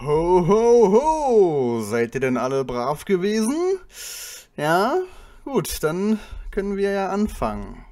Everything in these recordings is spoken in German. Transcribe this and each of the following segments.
Ho, ho, ho! Seid ihr denn alle brav gewesen? Ja? Gut, dann können wir ja anfangen.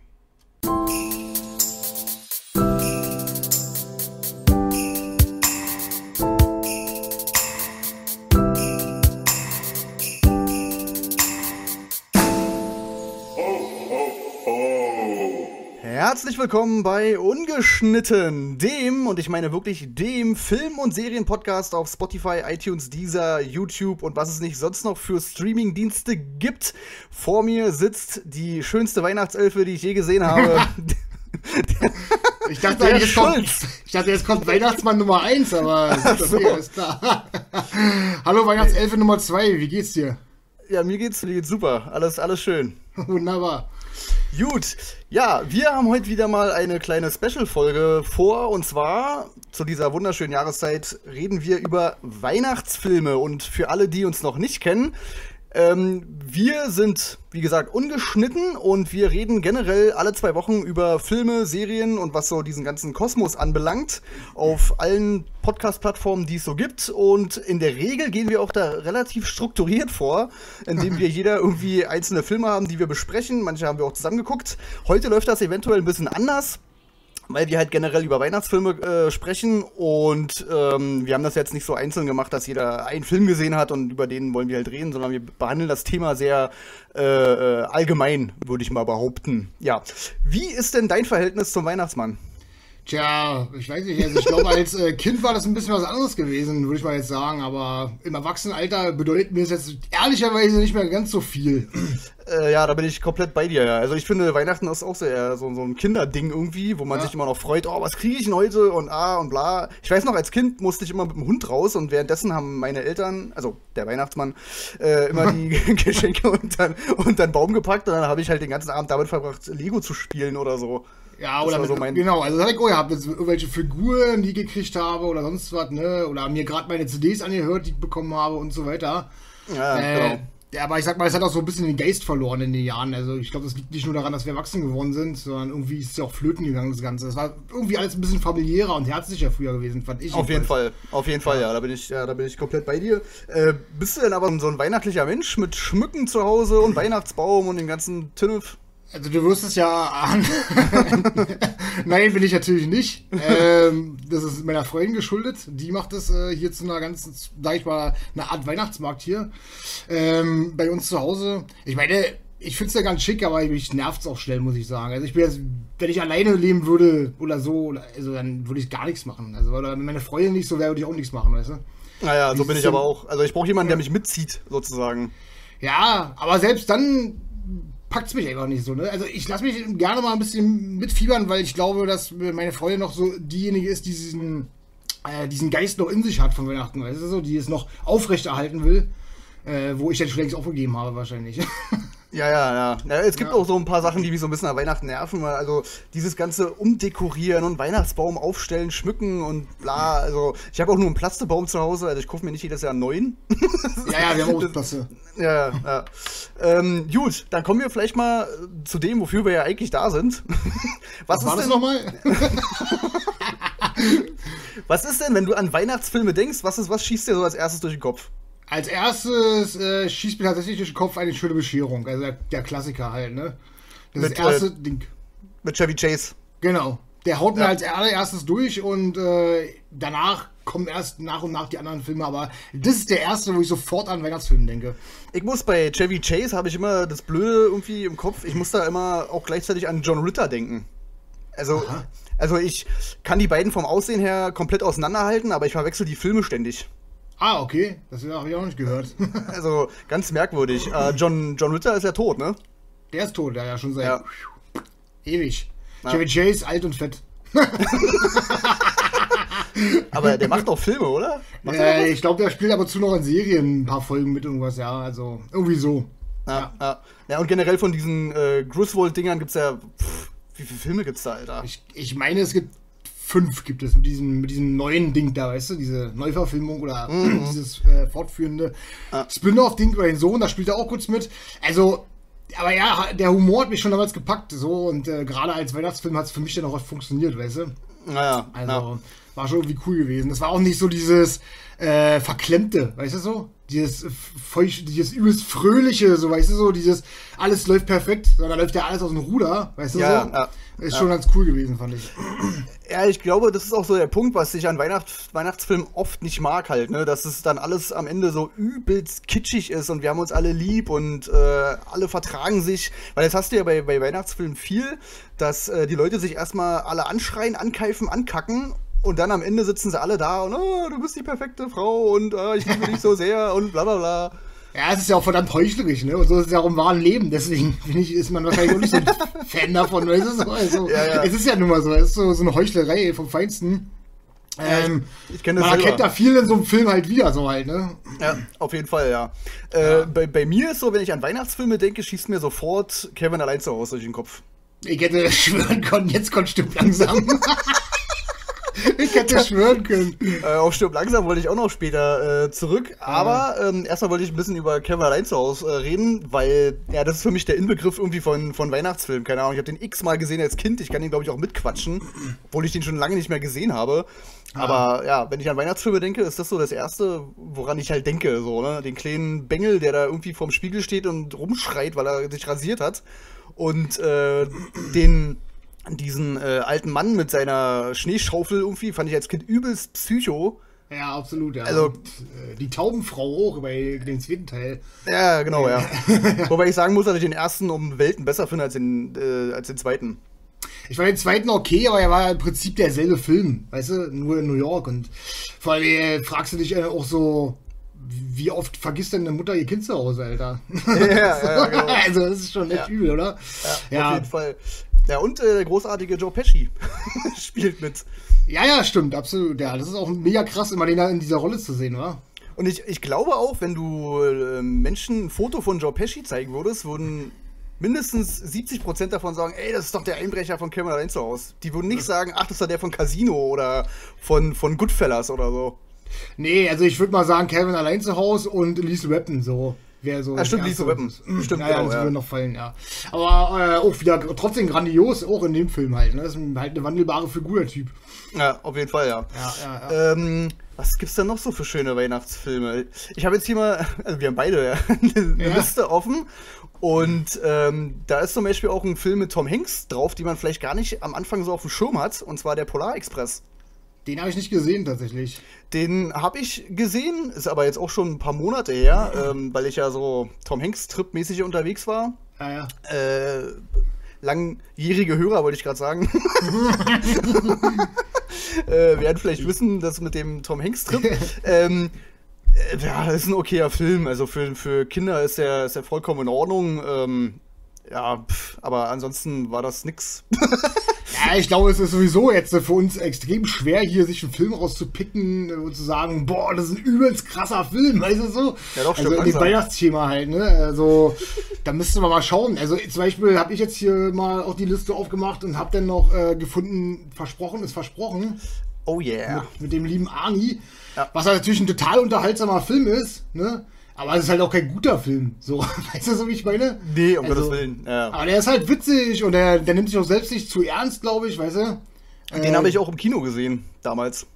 Herzlich willkommen bei Ungeschnitten, dem, und ich meine wirklich dem Film- und Serienpodcast auf Spotify, iTunes, Deezer, YouTube und was es nicht sonst noch für Streamingdienste gibt. Vor mir sitzt die schönste Weihnachtselfe, die ich je gesehen habe. ich dachte, jetzt kommt, ich dachte, jetzt kommt Weihnachtsmann Nummer 1, aber so. okay, ist klar. Hallo Weihnachtselfe Nummer 2, wie geht's dir? Ja, mir geht's, mir geht's super. Alles, alles schön. Wunderbar. Gut, ja, wir haben heute wieder mal eine kleine Special-Folge vor. Und zwar zu dieser wunderschönen Jahreszeit reden wir über Weihnachtsfilme. Und für alle, die uns noch nicht kennen, ähm, wir sind, wie gesagt, ungeschnitten und wir reden generell alle zwei Wochen über Filme, Serien und was so diesen ganzen Kosmos anbelangt auf allen Podcast-Plattformen, die es so gibt. Und in der Regel gehen wir auch da relativ strukturiert vor, indem wir jeder irgendwie einzelne Filme haben, die wir besprechen. Manche haben wir auch zusammengeguckt. Heute läuft das eventuell ein bisschen anders weil wir halt generell über Weihnachtsfilme äh, sprechen und ähm, wir haben das jetzt nicht so einzeln gemacht, dass jeder einen Film gesehen hat und über den wollen wir halt reden, sondern wir behandeln das Thema sehr äh, äh allgemein, würde ich mal behaupten. Ja, wie ist denn dein Verhältnis zum Weihnachtsmann? Tja, ich weiß nicht. Also ich glaube, als äh, Kind war das ein bisschen was anderes gewesen, würde ich mal jetzt sagen. Aber im Erwachsenenalter bedeutet mir das jetzt ehrlicherweise nicht mehr ganz so viel. Äh, ja, da bin ich komplett bei dir. Ja. Also ich finde, Weihnachten ist auch so, eher so, so ein Kinderding irgendwie, wo man ja. sich immer noch freut, oh, was kriege ich denn heute und ah und bla. Ich weiß noch, als Kind musste ich immer mit dem Hund raus und währenddessen haben meine Eltern, also der Weihnachtsmann, äh, immer die Geschenke unter, unter den Baum gepackt und dann habe ich halt den ganzen Abend damit verbracht, Lego zu spielen oder so. Ja, oder mit, so mein genau, also das hatte ich auch gehabt, jetzt irgendwelche Figuren, die ich gekriegt habe oder sonst was, ne? Oder mir gerade meine CDs angehört, die ich bekommen habe und so weiter. Ja, äh, genau. Ja, aber ich sag mal, es hat auch so ein bisschen den Geist verloren in den Jahren. Also ich glaube, das liegt nicht nur daran, dass wir erwachsen geworden sind, sondern irgendwie ist es ja auch flöten gegangen, das Ganze. Das war irgendwie alles ein bisschen familiärer und herzlicher früher gewesen, fand ich. Auf jeden Fall, auf jeden Fall, ja. Da bin ich, ja, da bin ich komplett bei dir. Äh, bist du denn aber so ein weihnachtlicher Mensch mit Schmücken zu Hause und Weihnachtsbaum und den ganzen Tinnef? Also du wirst es ja an. Nein, bin ich natürlich nicht. Ähm, das ist meiner Freundin geschuldet. Die macht es äh, hier zu einer ganzen, sag ich mal, eine Art Weihnachtsmarkt hier. Ähm, bei uns zu Hause. Ich meine, ich finde es ja ganz schick, aber mich nervt es auch schnell, muss ich sagen. Also ich bin jetzt, wenn ich alleine leben würde oder so, also dann würde ich gar nichts machen. Also oder wenn meine Freundin nicht so wäre, würde ich auch nichts machen, weißt du? Naja, so bin ich aber auch. Also ich brauche jemanden, der mich mitzieht, sozusagen. Ja, aber selbst dann packt es mich einfach nicht so. Ne? Also ich lasse mich gerne mal ein bisschen mitfiebern, weil ich glaube, dass meine Freundin noch so diejenige ist, die diesen, äh, diesen Geist noch in sich hat von Weihnachten, weißt du, so, die es noch aufrechterhalten will, äh, wo ich dann schon längst aufgegeben habe wahrscheinlich. Ja, ja, ja, ja. Es gibt ja. auch so ein paar Sachen, die mich so ein bisschen an Weihnachten nerven. Also dieses ganze Umdekorieren und Weihnachtsbaum aufstellen, schmücken und bla. Also ich habe auch nur einen Plastebaum zu Hause. Also ich kaufe mir nicht jedes Jahr einen neuen. ja, ja, wir haben auch Plaste. Ja, ja. Ähm, gut, dann kommen wir vielleicht mal zu dem, wofür wir ja eigentlich da sind. Was, Was war das nochmal? was ist denn, wenn du an Weihnachtsfilme denkst, was, ist, was schießt dir so als erstes durch den Kopf? Als erstes äh, schießt mir tatsächlich durch den Kopf eine schöne Bescherung. Also der, der Klassiker halt, ne? Das mit, das erste äh, Ding. Mit Chevy Chase. Genau. Der haut mir als allererstes durch und äh, danach kommen erst nach und nach die anderen Filme, aber das ist der erste, wo ich sofort an Weihnachtsfilme denke. Ich muss bei Chevy Chase habe ich immer das Blöde irgendwie im Kopf. Ich muss da immer auch gleichzeitig an John Ritter denken. Also, also ich kann die beiden vom Aussehen her komplett auseinanderhalten, aber ich verwechsel die Filme ständig. Ah, okay. Das habe ich auch nicht gehört. also ganz merkwürdig. Äh, John, John Ritter ist ja tot, ne? Der ist tot, ja, ja schon seit ja. ewig. Ja. Chevy Chase, alt und fett. aber der macht doch Filme, oder? Äh, ich glaube, der spielt aber zu noch in Serien ein paar Folgen mit irgendwas, ja. Also irgendwie so. Ja, ja. ja. ja und generell von diesen äh, Griswold-Dingern gibt es ja. Pff, wie viele Filme gibt es da, Alter? Ich, ich meine, es gibt 5 gibt es mit diesem, mit diesem neuen Ding da, weißt du, diese Neuverfilmung oder mhm. dieses äh, fortführende ah. Spin-off-Ding über den Sohn, da spielt er auch kurz mit. Also, aber ja, der Humor hat mich schon damals gepackt, so und äh, gerade als Weihnachtsfilm hat es für mich dann auch funktioniert, weißt du? Naja, also, war schon irgendwie cool gewesen. Das war auch nicht so dieses äh, Verklemmte, weißt du so? Dieses feucht, dieses übelst Fröhliche, so weißt du so, dieses alles läuft perfekt, sondern läuft ja alles aus dem Ruder, weißt du Ja, so? ja, ist ja. schon ganz cool gewesen, fand ich. Ja, ich glaube, das ist auch so der Punkt, was ich an Weihnachts Weihnachtsfilmen oft nicht mag halt, ne? Dass es dann alles am Ende so übelst kitschig ist und wir haben uns alle lieb und äh, alle vertragen sich. Weil das hast du ja bei, bei Weihnachtsfilmen viel, dass äh, die Leute sich erstmal alle anschreien, ankeifen, ankacken und dann am Ende sitzen sie alle da und oh, du bist die perfekte Frau und äh, ich liebe dich so sehr und bla bla bla. Ja, es ist ja auch verdammt heuchlerisch, ne? Und so ist es ja auch im wahren Leben. Deswegen finde ich, ist man wahrscheinlich auch nicht so ein Fan davon. Weißt du? so, also, Ja, ja. Es ist ja nun mal so, es ist so, so eine Heuchlerei vom Feinsten. Ähm, Ich kenne das man selber. erkennt da viel in so einem Film halt wieder, so halt, ne? Ja, auf jeden Fall, ja. Äh, bei, bei mir ist so, wenn ich an Weihnachtsfilme denke, schießt mir sofort Kevin allein zu Hause durch den Kopf. Ich hätte schwören können, jetzt kommt Stimmt langsam. Ich hätte schwören können. Äh, auf Stirb langsam wollte ich auch noch später äh, zurück. Aber ähm, erstmal wollte ich ein bisschen über Kevin allein zu Hause äh, reden, weil ja, das ist für mich der Inbegriff irgendwie von, von Weihnachtsfilm. Keine Ahnung, ich habe den x-mal gesehen als Kind. Ich kann den, glaube ich, auch mitquatschen, obwohl ich den schon lange nicht mehr gesehen habe. Aber ja, wenn ich an Weihnachtsfilme denke, ist das so das Erste, woran ich halt denke. So, ne? Den kleinen Bengel, der da irgendwie vorm Spiegel steht und rumschreit, weil er sich rasiert hat. Und äh, den diesen äh, alten Mann mit seiner Schneeschaufel irgendwie fand ich als Kind übelst psycho. Ja, absolut, ja. Also- Und, äh, die Taubenfrau auch bei dem zweiten Teil. Ja, genau, ja. Wobei ich sagen muss, dass ich den ersten um Welten besser finde als den, äh, als den zweiten. Ich fand den zweiten okay, aber er war im Prinzip derselbe Film, weißt du, nur in New York. Und vor allem äh, fragst du dich äh, auch so, wie oft vergisst denn eine Mutter ihr Kind zu Hause, Alter? Ja, ja, genau. Also, das ist schon echt Ja. übel, oder? Ja, auf jeden Fall. Ja, und äh, der großartige Joe Pesci spielt mit. Ja, ja, stimmt, absolut. Ja, das ist auch mega krass, immer den da in dieser Rolle zu sehen, wa? Und ich, ich glaube auch, wenn du äh, Menschen ein Foto von Joe Pesci zeigen würdest, würden mindestens 70% davon sagen, ey, das ist doch der Einbrecher von Kevin allein zu Hause. Die würden nicht sagen, ach, das ist doch der von Casino oder von, von Goodfellas oder so. Nee, also ich würde mal sagen, Kevin allein zu Hause und Lethal Weapon, so. Wäre so. Ah, stimmt, erste- Weapon. Stimmt, ja, ja, genau, das ja. würde noch fallen, ja. Aber äh, auch wieder trotzdem grandios, auch in dem Film halt. Ne? Das ist halt eine wandelbare Figur, der Typ. Ja, auf jeden Fall, ja. Ja, ja, ja. Ähm, was gibt's da noch so für schöne Weihnachtsfilme? Ich habe jetzt hier mal, also wir haben beide ja, eine Ja. Liste offen. Und ähm, da ist zum Beispiel auch ein Film mit Tom Hanks drauf, die man vielleicht gar nicht am Anfang so auf dem Schirm hat, und zwar der Polarexpress. Den habe ich nicht gesehen, tatsächlich. Den habe ich gesehen, ist aber jetzt auch schon ein paar Monate her, ähm, weil ich ja so Tom Hanks-Trip-mäßig unterwegs war. Ja, ja. Äh, langjährige Hörer, wollte ich gerade sagen. äh, werden vielleicht wissen, dass mit dem Tom Hanks-Trip. ähm, äh, ja, ist ein okayer Film. Also für, für Kinder ist der, ist der vollkommen in Ordnung. Ähm, ja, pff, aber ansonsten war das nix. Ja, ich glaube, es ist sowieso jetzt für uns extrem schwer, hier sich einen Film rauszupicken und zu sagen, boah, das ist ein übelst krasser Film, weißt du so? Ja, doch, stimmt, Also in. Weihnachtsthema halt, ne? Also, da müsste man mal schauen. Also zum Beispiel habe ich jetzt hier mal auch die Liste aufgemacht und habe dann noch äh, gefunden, Versprochen ist Versprochen, Oh yeah. mit, mit dem lieben Arnie. Ja. Was halt natürlich ein total unterhaltsamer Film ist, ne? Aber es ist halt auch kein guter Film. So, weißt du, so wie ich meine? Nee, um Also, Gottes Willen. Ja. Aber der ist halt witzig und der, der nimmt sich auch selbst nicht zu ernst, glaube ich, weißt du? Den habe ich auch im Kino gesehen, damals.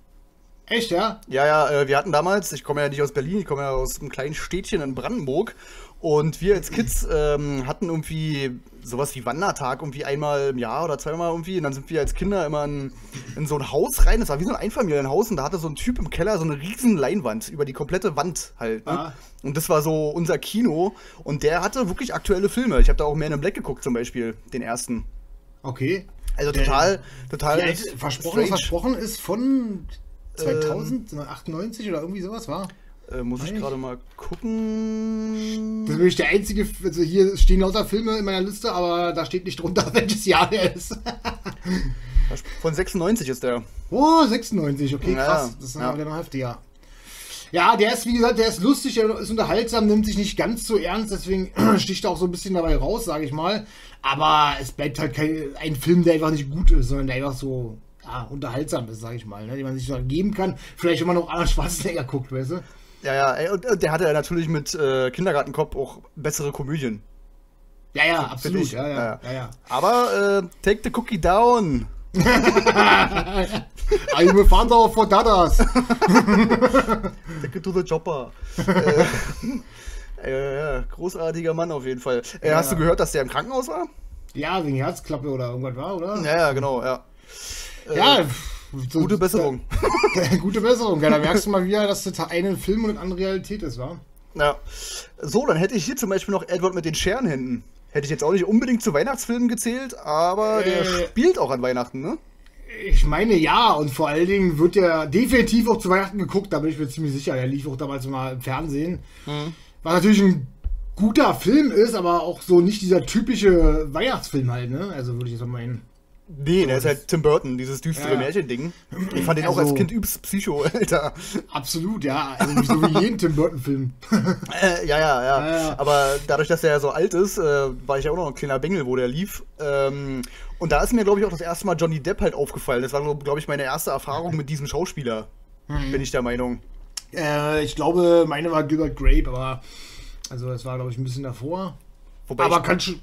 Echt, ja? Ja, ja, äh, wir hatten damals, ich komme ja nicht aus Berlin, ich komme ja aus einem kleinen Städtchen in Brandenburg. Und wir als Kids ähm, hatten irgendwie sowas wie Wandertag irgendwie einmal im Jahr oder zweimal irgendwie. Und dann sind wir als Kinder immer in, in so ein Haus rein. Das war wie so ein Einfamilienhaus. Und da hatte so ein Typ im Keller so eine riesen Leinwand über die komplette Wand halt. Ne? Ah. Und das war so unser Kino. Und der hatte wirklich aktuelle Filme. Ich habe da auch Man in Black geguckt zum Beispiel, den ersten. Okay. Also total, total. Ja, versprochen strange. versprochen ist von 2000, 98 oder irgendwie sowas, war? Äh, muss ich Weiß. gerade mal gucken. Das ist wirklich der einzige, also hier stehen lauter Filme in meiner Liste, aber da steht nicht drunter, welches Jahr der ist. Von 96 ist der. Oh, 96, okay, Ja, krass. Das ist ja. aber noch heftiger. Ja, der ist, wie gesagt, der ist lustig, der ist unterhaltsam, nimmt sich nicht ganz so ernst, deswegen sticht er auch so ein bisschen dabei raus, sage ich mal. Aber es bleibt halt kein, ein Film, der einfach nicht gut ist, sondern der einfach so ja, unterhaltsam ist, sage ich mal, ne, den man sich so geben kann. Vielleicht, wenn man noch Arnold Schwarzenegger guckt, weißt du? Ja, ja, ey, und, und der hatte ja natürlich mit äh, Kindergartenkopf auch bessere Komödien. Ja, ja, absolut. Ja, ja, Ja. ja, ja. Aber äh, Take the Cookie Down. I'm a father for dadas. Take it to the chopper. äh, äh, ja, großartiger Mann auf jeden Fall. Äh, Hast du gehört, dass der im Krankenhaus war? Ja, wegen Herzklappe oder irgendwas war, oder? Ja, ja, genau, ja. Äh, Ja, so- Gute Besserung. Gute Besserung. Ja, da merkst du mal wieder, dass das eine Film und eine andere Realität ist, wa? Ja. So, dann hätte ich hier zum Beispiel noch Edward mit den Scherenhänden. Hätte ich jetzt auch nicht unbedingt zu Weihnachtsfilmen gezählt, aber der Äh. spielt auch an Weihnachten, ne? Ich meine ja, und vor allen Dingen wird der definitiv auch zu Weihnachten geguckt, da bin ich mir ziemlich sicher. Der lief auch damals mal im Fernsehen. Was natürlich ein guter Film ist, aber auch so nicht dieser typische Weihnachtsfilm halt, ne? Also würde ich jetzt mal meinen. Nee, der ist halt Tim Burton, dieses düstere Ja. Märchending. Ich fand den auch Also- als Kind übst Psycho, Alter. Absolut, ja. Also so wie jeden Tim Burton-Film. Äh, ja, ja, ja, Ja. Aber dadurch, dass er ja so alt ist, äh, war ich ja auch noch ein kleiner Bengel, wo der lief. Ähm, und da ist mir, glaube ich, auch das erste Mal Johnny Depp halt aufgefallen. Das war, glaube ich, meine erste Erfahrung mit diesem Schauspieler. Mhm. Bin ich der Meinung. äh, ich glaube, meine war Gilbert Grape, aber also das war, glaube ich, ein bisschen davor. Wobei aber ich, kann schon.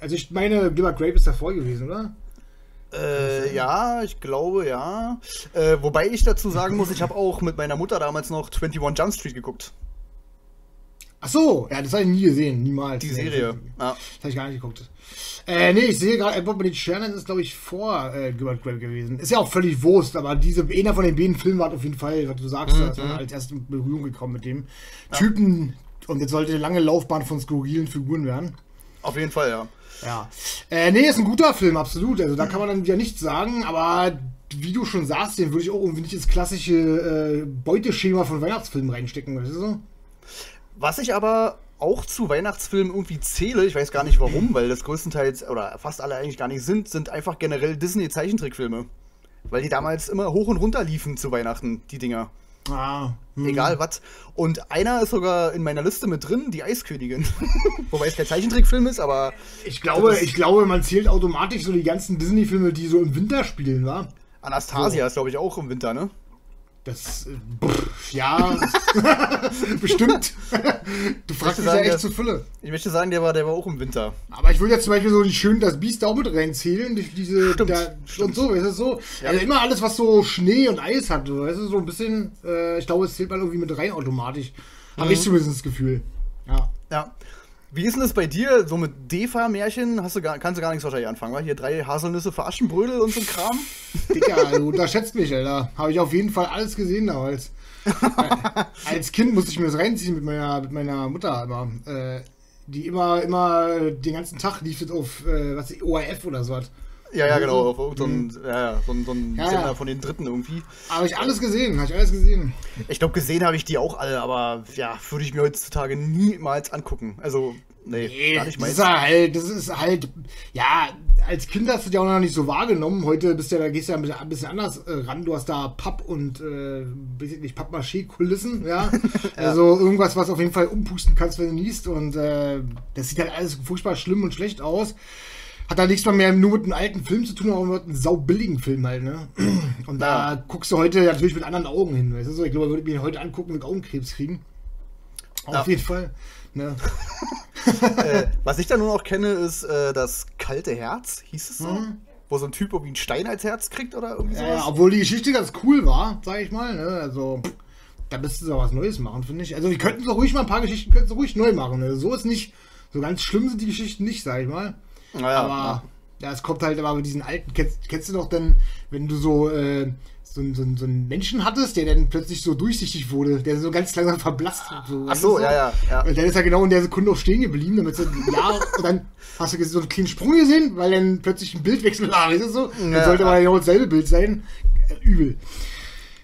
Also ich meine, Gilbert Grape ist davor gewesen, oder? Äh, ja, ich glaube, ja. Äh, wobei ich dazu sagen muss, ich habe auch mit meiner Mutter damals noch 21 Jump Street geguckt. Ach so, ja, das habe ich nie gesehen, niemals. Die Nee, Serie. Ja. Das habe ich gar nicht geguckt. Äh, nee, ich sehe gerade, Edward mit den Sternen ist, glaube ich, vor äh, Gilbert Grape gewesen. Ist ja auch völlig Wurst, aber diese, einer von den beiden Filmen war auf jeden Fall, was du sagst, ist man als erste in Berührung gekommen mit dem Typen. Und jetzt sollte eine lange Laufbahn von skurrilen Figuren werden. Auf jeden Fall, ja. Ja. Äh, nee, ist ein guter Film, absolut. Also da kann man dann wieder nichts sagen, aber wie du schon sagst, den würde ich auch irgendwie nicht ins klassische äh, Beuteschema von Weihnachtsfilmen reinstecken, weißt du? Was ich aber auch zu Weihnachtsfilmen irgendwie zähle, ich weiß gar nicht warum, weil das größtenteils oder fast alle eigentlich gar nicht sind, sind einfach generell Disney-Zeichentrickfilme. Weil die damals immer hoch und runter liefen zu Weihnachten, die Dinger. Ah, hm. Egal was. Und einer ist sogar in meiner Liste mit drin, die Eiskönigin. Wobei es kein Zeichentrickfilm ist, aber Ich glaube, ich glaube, man zählt automatisch so die ganzen Disney-Filme, die so im Winter spielen, wa? Anastasia ist, glaube ich, auch im Winter, ne? Das, äh, ja, bestimmt. Du fragst mich ja echt dass- zu Fülle. Ich möchte sagen, der war, der war auch im Winter. Aber ich würde jetzt zum Beispiel so die schön das Biest auch mit reinzählen, diese, Stimmt, da, stimmt. und so, weißt du, so. Ja. Also immer alles, was so Schnee und Eis hat, weißt du, so ein bisschen, äh, ich glaube, es zählt man irgendwie mit rein automatisch. Habe Mhm. ich zumindest das Gefühl. Ja. Ja. Wie ist denn das bei dir? So mit Defa-Märchen hast du gar, kannst du gar nichts wahrscheinlich anfangen, wa? Hier drei Haselnüsse für Aschenbrödel und so ein Kram. Dicker, du unterschätzt mich, Alter. Habe ich auf jeden Fall alles gesehen damals. Äh, Als Kind musste ich mir das reinziehen mit meiner, mit meiner Mutter immer. Äh, die immer, immer den ganzen Tag lief auf, äh, was, ORF oder so was. Ja, ja, genau. Auf irgend so ein, ja, ja, so ein, so ein. Ja, Sender ja. von den Dritten irgendwie. Habe ich alles gesehen, habe ich alles gesehen. Ich glaube, gesehen habe ich die auch alle, aber ja, würde ich mir heutzutage niemals angucken. Also, nee, gar nicht das meins. ist ja halt, das ist halt, ja, als Kind hast du die auch noch nicht so wahrgenommen. Heute bist du ja, da gehst du ja ein bisschen, anders äh, ran. Du hast da Papp und, äh, nicht, Pappmaché-Kulissen, ja. Also irgendwas, was auf jeden Fall umpusten kannst, wenn du niest. Und äh, das sieht halt alles furchtbar schlimm und schlecht aus. Hat da nichts mehr nur mit einem alten Film zu tun, aber mit einem saubilligen Film halt, ne? Und da Ja. guckst du heute natürlich mit anderen Augen hin, weißt du? so? Ich glaube, würde ich mir heute angucken, mit Augenkrebs kriegen. Auf Ja. jeden Fall. Ne? äh, was ich da nur noch kenne, ist äh, das kalte Herz, hieß es so? Mhm. Wo so ein Typ irgendwie einen Stein als Herz kriegt oder irgendwie sowas. ja, obwohl die Geschichte ganz cool war, sag ich mal. Ne? Also, da müssten sie auch was Neues machen, finde ich. Also, die könnten so ruhig mal ein paar Geschichten könnten sie ruhig neu machen. Ne? So ist nicht, so ganz schlimm sind die Geschichten nicht, sag ich mal. Naja, aber ja. es kommt halt aber mit diesen alten. Kennst, kennst du doch denn, wenn du so, äh, so, so, so einen Menschen hattest, der dann plötzlich so durchsichtig wurde, der so ganz langsam verblasst hat. So, Ach so, ja, ja, ja. Und dann ist er genau in der Sekunde auch stehen geblieben, damit so, ja, und dann hast du so einen kleinen Sprung gesehen, weil dann plötzlich ein Bildwechsel war, du so? Dann Ja. sollte aber genau dasselbe Bild sein. Äh, übel.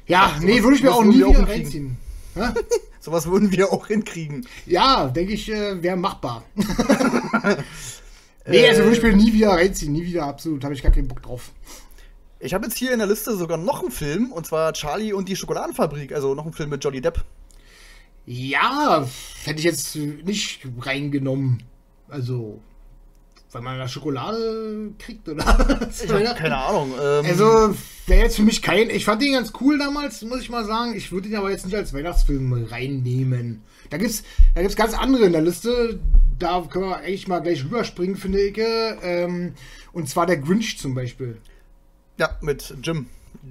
Ja, Ja, nee, würde ich mir auch nie wieder reinziehen. Sowas würden wir auch hinkriegen. Ja, denke ich, äh, wäre machbar. nee, also würde ich mir nie wieder reinziehen, nie wieder, absolut, habe ich gar keinen Bock drauf. Ich habe jetzt hier in der Liste sogar noch einen Film, und zwar Charlie und die Schokoladenfabrik, also noch einen Film mit Johnny Depp. Ja, hätte ich jetzt nicht reingenommen. Also, weil man da Schokolade kriegt, oder? Ich habe keine Ahnung. Ähm, Also, wäre jetzt für mich kein. Ich fand den ganz cool damals, muss ich mal sagen. Ich würde ihn aber jetzt nicht als Weihnachtsfilm reinnehmen. Da gibt's, da gibt's ganz andere in der Liste. Da können wir eigentlich mal gleich rüberspringen, finde ich. Ähm, und zwar der Grinch zum Beispiel. Ja, mit Jim.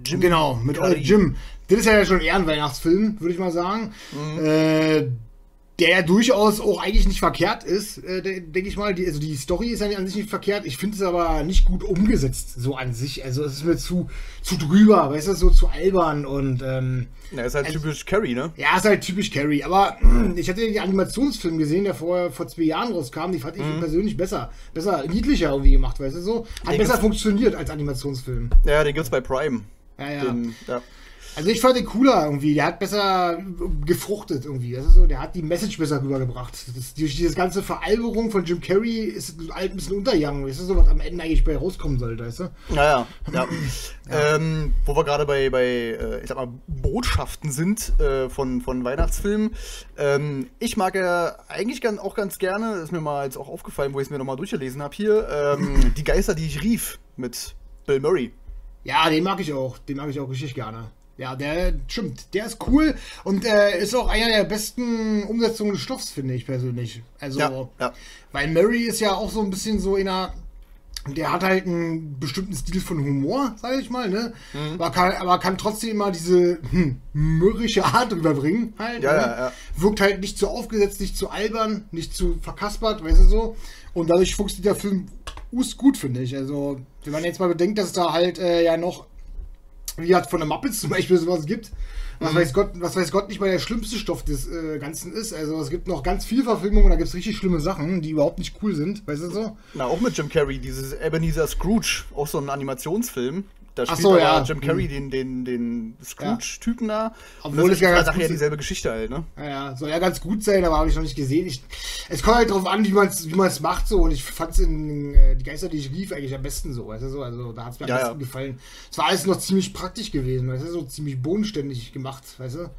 Jim genau, mit. Jim. Das ist ja schon eher ein Weihnachtsfilm, würde ich mal sagen. Mhm. Äh, der ja durchaus auch eigentlich nicht verkehrt ist, äh, denke ich mal. Die, also die Story ist ja an sich nicht verkehrt. Ich finde es aber nicht gut umgesetzt, so an sich. Also es ist mir zu, zu drüber, weißt du, so zu albern und. Ähm, ja, ist halt also, typisch Carrie, ne? Ja, ist halt typisch Carrie. Aber ich hatte den Animationsfilm gesehen, der vor, vor zwei Jahren rauskam. Die fand ich mhm. persönlich besser, besser, niedlicher irgendwie gemacht, weißt du so. Hat den besser funktioniert als Animationsfilm. Ja, den gibt's bei Prime. Ja, ja. Den, ja. Also ich fand den cooler irgendwie. Der hat besser gefruchtet irgendwie. Das ist so, der hat die Message besser rübergebracht. Das, durch diese ganze Veralberung von Jim Carrey ist es halt ein bisschen untergegangen. Weißt du, so was am Ende eigentlich bei rauskommen sollte, weißt du? Naja, ja. ja. Ähm, wo wir gerade bei, bei äh, ich sag mal, Botschaften sind äh, von, von Weihnachtsfilmen. Ähm, ich mag ja eigentlich ganz, auch ganz gerne, ist mir mal jetzt auch aufgefallen, wo ich es mir nochmal durchgelesen habe hier, ähm, Die Geister, die ich rief mit Bill Murray. Ja, den mag ich auch. Den mag ich auch richtig gerne. Ja, der stimmt. Der ist cool und äh, ist auch einer der besten Umsetzungen des Stoffs, finde ich persönlich. Also, ja, ja. weil Murray ist ja auch so ein bisschen so in einer. Der hat halt einen bestimmten Stil von Humor, sage ich mal, ne? Mhm. Aber, kann, aber kann trotzdem mal diese hm, mürrische Art überbringen, halt. Ja, ne? ja, ja. Wirkt halt nicht zu aufgesetzt, nicht zu albern, nicht zu verkaspert, weißt du so. Und dadurch funktioniert der Film gut, finde ich. Also, wenn man jetzt mal bedenkt, dass da halt äh, ja noch wie hat von der Muppets zum Beispiel sowas gibt. Was, mhm. weiß Gott, was weiß Gott nicht mal der schlimmste Stoff des äh, Ganzen ist. Also es gibt noch ganz viel Verfilmungen, da gibt es richtig schlimme Sachen, die überhaupt nicht cool sind, weißt du so? Na, auch mit Jim Carrey, dieses Ebenezer Scrooge, auch so ein Animationsfilm. Da spielt so, ja. Jim Carrey hm. den, den, den Scrooge-Typen da. Obwohl es ja ganz ja dieselbe Geschichte halt, ne? Ja, ja, soll ja ganz gut sein, aber habe ich noch nicht gesehen. Ich, es kommt halt drauf an, wie man es wie macht so. Und ich fand es in äh, Die Geister, die ich rief, eigentlich am besten so, weißt du so. Also da hat es mir am ja, besten gefallen. Es war alles noch ziemlich praktisch gewesen, weißt du, so ziemlich bodenständig gemacht, weißt du.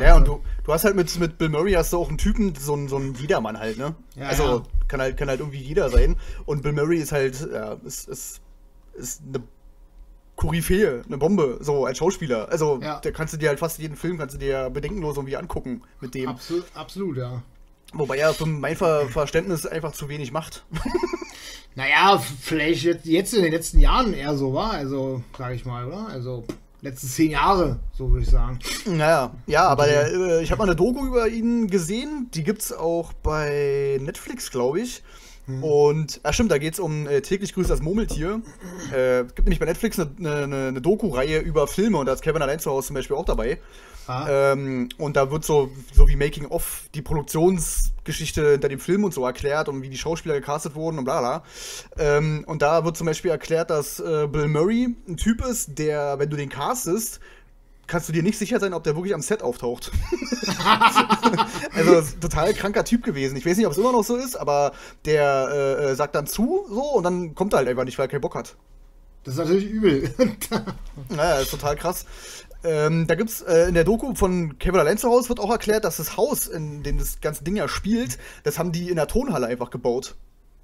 Ja, und du, du hast halt mit, mit Bill Murray hast du auch einen Typen, so einen, so einen Jedermann halt, ne? Ja, also ja. Kann, halt, kann halt irgendwie jeder sein. Und Bill Murray ist halt, ja, ist, ist, ist eine Koryphäe, eine Bombe, so als Schauspieler. Also, ja. da kannst du dir halt fast jeden Film kannst du dir bedenkenlos irgendwie angucken mit dem. Absolut, absolut ja. Wobei er für mein Ver Verständnis einfach zu wenig macht. naja, vielleicht jetzt in den letzten Jahren eher so war, also, sag ich mal, oder? Also, letzten zehn Jahre, so würde ich sagen. Naja, ja, aber der, äh, ich habe mal eine Doku über ihn gesehen, die gibt es auch bei Netflix, glaube ich. Mhm. Und, ach stimmt, da geht es um äh, täglich grüßt das Murmeltier. Äh, gibt nämlich bei Netflix eine, eine, eine Doku-Reihe über Filme und da ist Kevin allein zu Hause zum Beispiel auch dabei. Ah. Ähm, und da wird so, so wie Making of die Produktionsgeschichte hinter dem Film und so erklärt und wie die Schauspieler gecastet wurden und bla bla. Ähm, und da wird zum Beispiel erklärt, dass äh, Bill Murray ein Typ ist, der, wenn du den castest, kannst du dir nicht sicher sein, ob der wirklich am Set auftaucht. also total kranker Typ gewesen. Ich weiß nicht, ob es immer noch so ist, aber der äh, äh, sagt dann zu so und dann kommt er halt einfach nicht, weil er keinen Bock hat. Das ist natürlich übel. naja, ist total krass. Ähm, da gibt's äh, in der Doku von Kevin Hause wird auch erklärt, dass das Haus, in dem das ganze Ding ja spielt, das haben die in der Tonhalle einfach gebaut.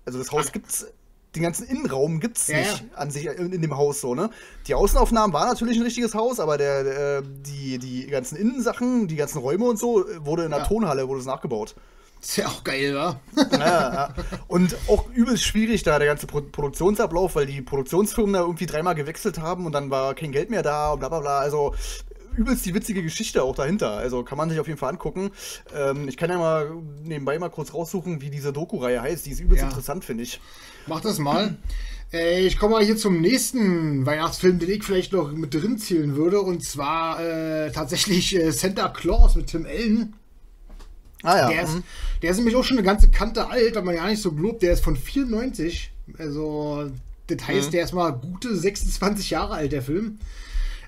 Also das Haus Ach. gibt's den ganzen Innenraum gibt es ja, nicht ja. an sich in, in, dem Haus so, ne? Die Außenaufnahmen waren natürlich ein richtiges Haus, aber der, der die, die ganzen Innensachen, die ganzen Räume und so, wurde in der ja. Tonhalle, wurde es nachgebaut. Ist ja auch geil, wa? ja, ja. Und auch übelst schwierig da, der ganze Pro Produktionsablauf, weil die Produktionsfirmen da irgendwie dreimal gewechselt haben und dann war kein Geld mehr da und bla bla bla. Also übelst die witzige Geschichte auch dahinter. Also kann man sich auf jeden Fall angucken. Ähm, ich kann ja mal nebenbei mal kurz raussuchen, wie diese Doku-Reihe heißt. Die ist übelst ja. interessant, finde ich. Mach das mal. Äh, ich komme mal hier zum nächsten Weihnachtsfilm, den ich vielleicht noch mit drin zählen würde. Und zwar äh, tatsächlich äh, Santa Claus mit Tim Allen. Ah ja. Der ist, mhm. der ist nämlich auch schon eine ganze Kante alt, aber man ja nicht so glaubt. Der ist von 94. Also, das heißt, mhm. der ist mal gute 26 Jahre alt, der Film.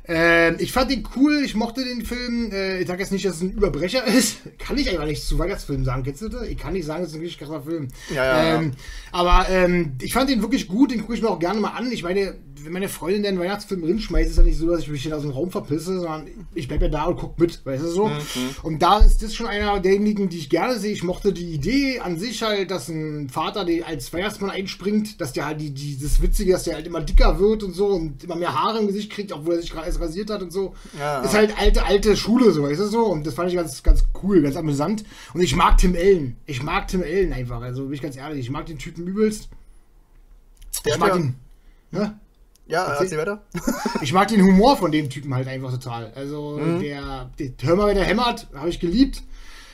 Ähm, ich fand ihn cool, ich mochte den Film. Äh, ich sage jetzt nicht, dass es ein Überbrecher ist. Kann ich einfach nicht zu Weihnachtsfilmen sagen. Kennst du das? Ich kann nicht sagen, es ist ein richtig krasser Film. Ja, ja, ähm, ja. Aber ähm, ich fand ihn wirklich gut, den gucke ich mir auch gerne mal an. Ich meine, wenn meine Freundin den Weihnachtsfilm rinschmeißt, ist es ja nicht so, dass ich mich aus dem Raum verpisse, sondern ich bleibe ja da und gucke mit, weißt du so. Mhm. Und da ist das schon einer derjenigen, die ich gerne sehe. Ich mochte die Idee an sich halt, dass ein Vater, der als Weihnachtsmann einspringt, dass der halt die, die, das Witzige, dass der halt immer dicker wird und so und immer mehr Haare im Gesicht kriegt, obwohl er sich gerade erst rasiert hat und so. Ja, ist halt alte, alte Schule, so, weißt du so. Und das fand ich ganz, ganz cool, ganz amüsant. Und ich mag Tim Ellen. Ich mag Tim Ellen einfach. Also bin ich ganz ehrlich, ich mag den Typen übelst. Der ich mag ja, ihn. Ne? Ja, Erzähl. weiter. Ich mag den Humor von dem Typen halt einfach total. Also Mhm. der, der Hör mal, wer der hämmert, habe ich geliebt.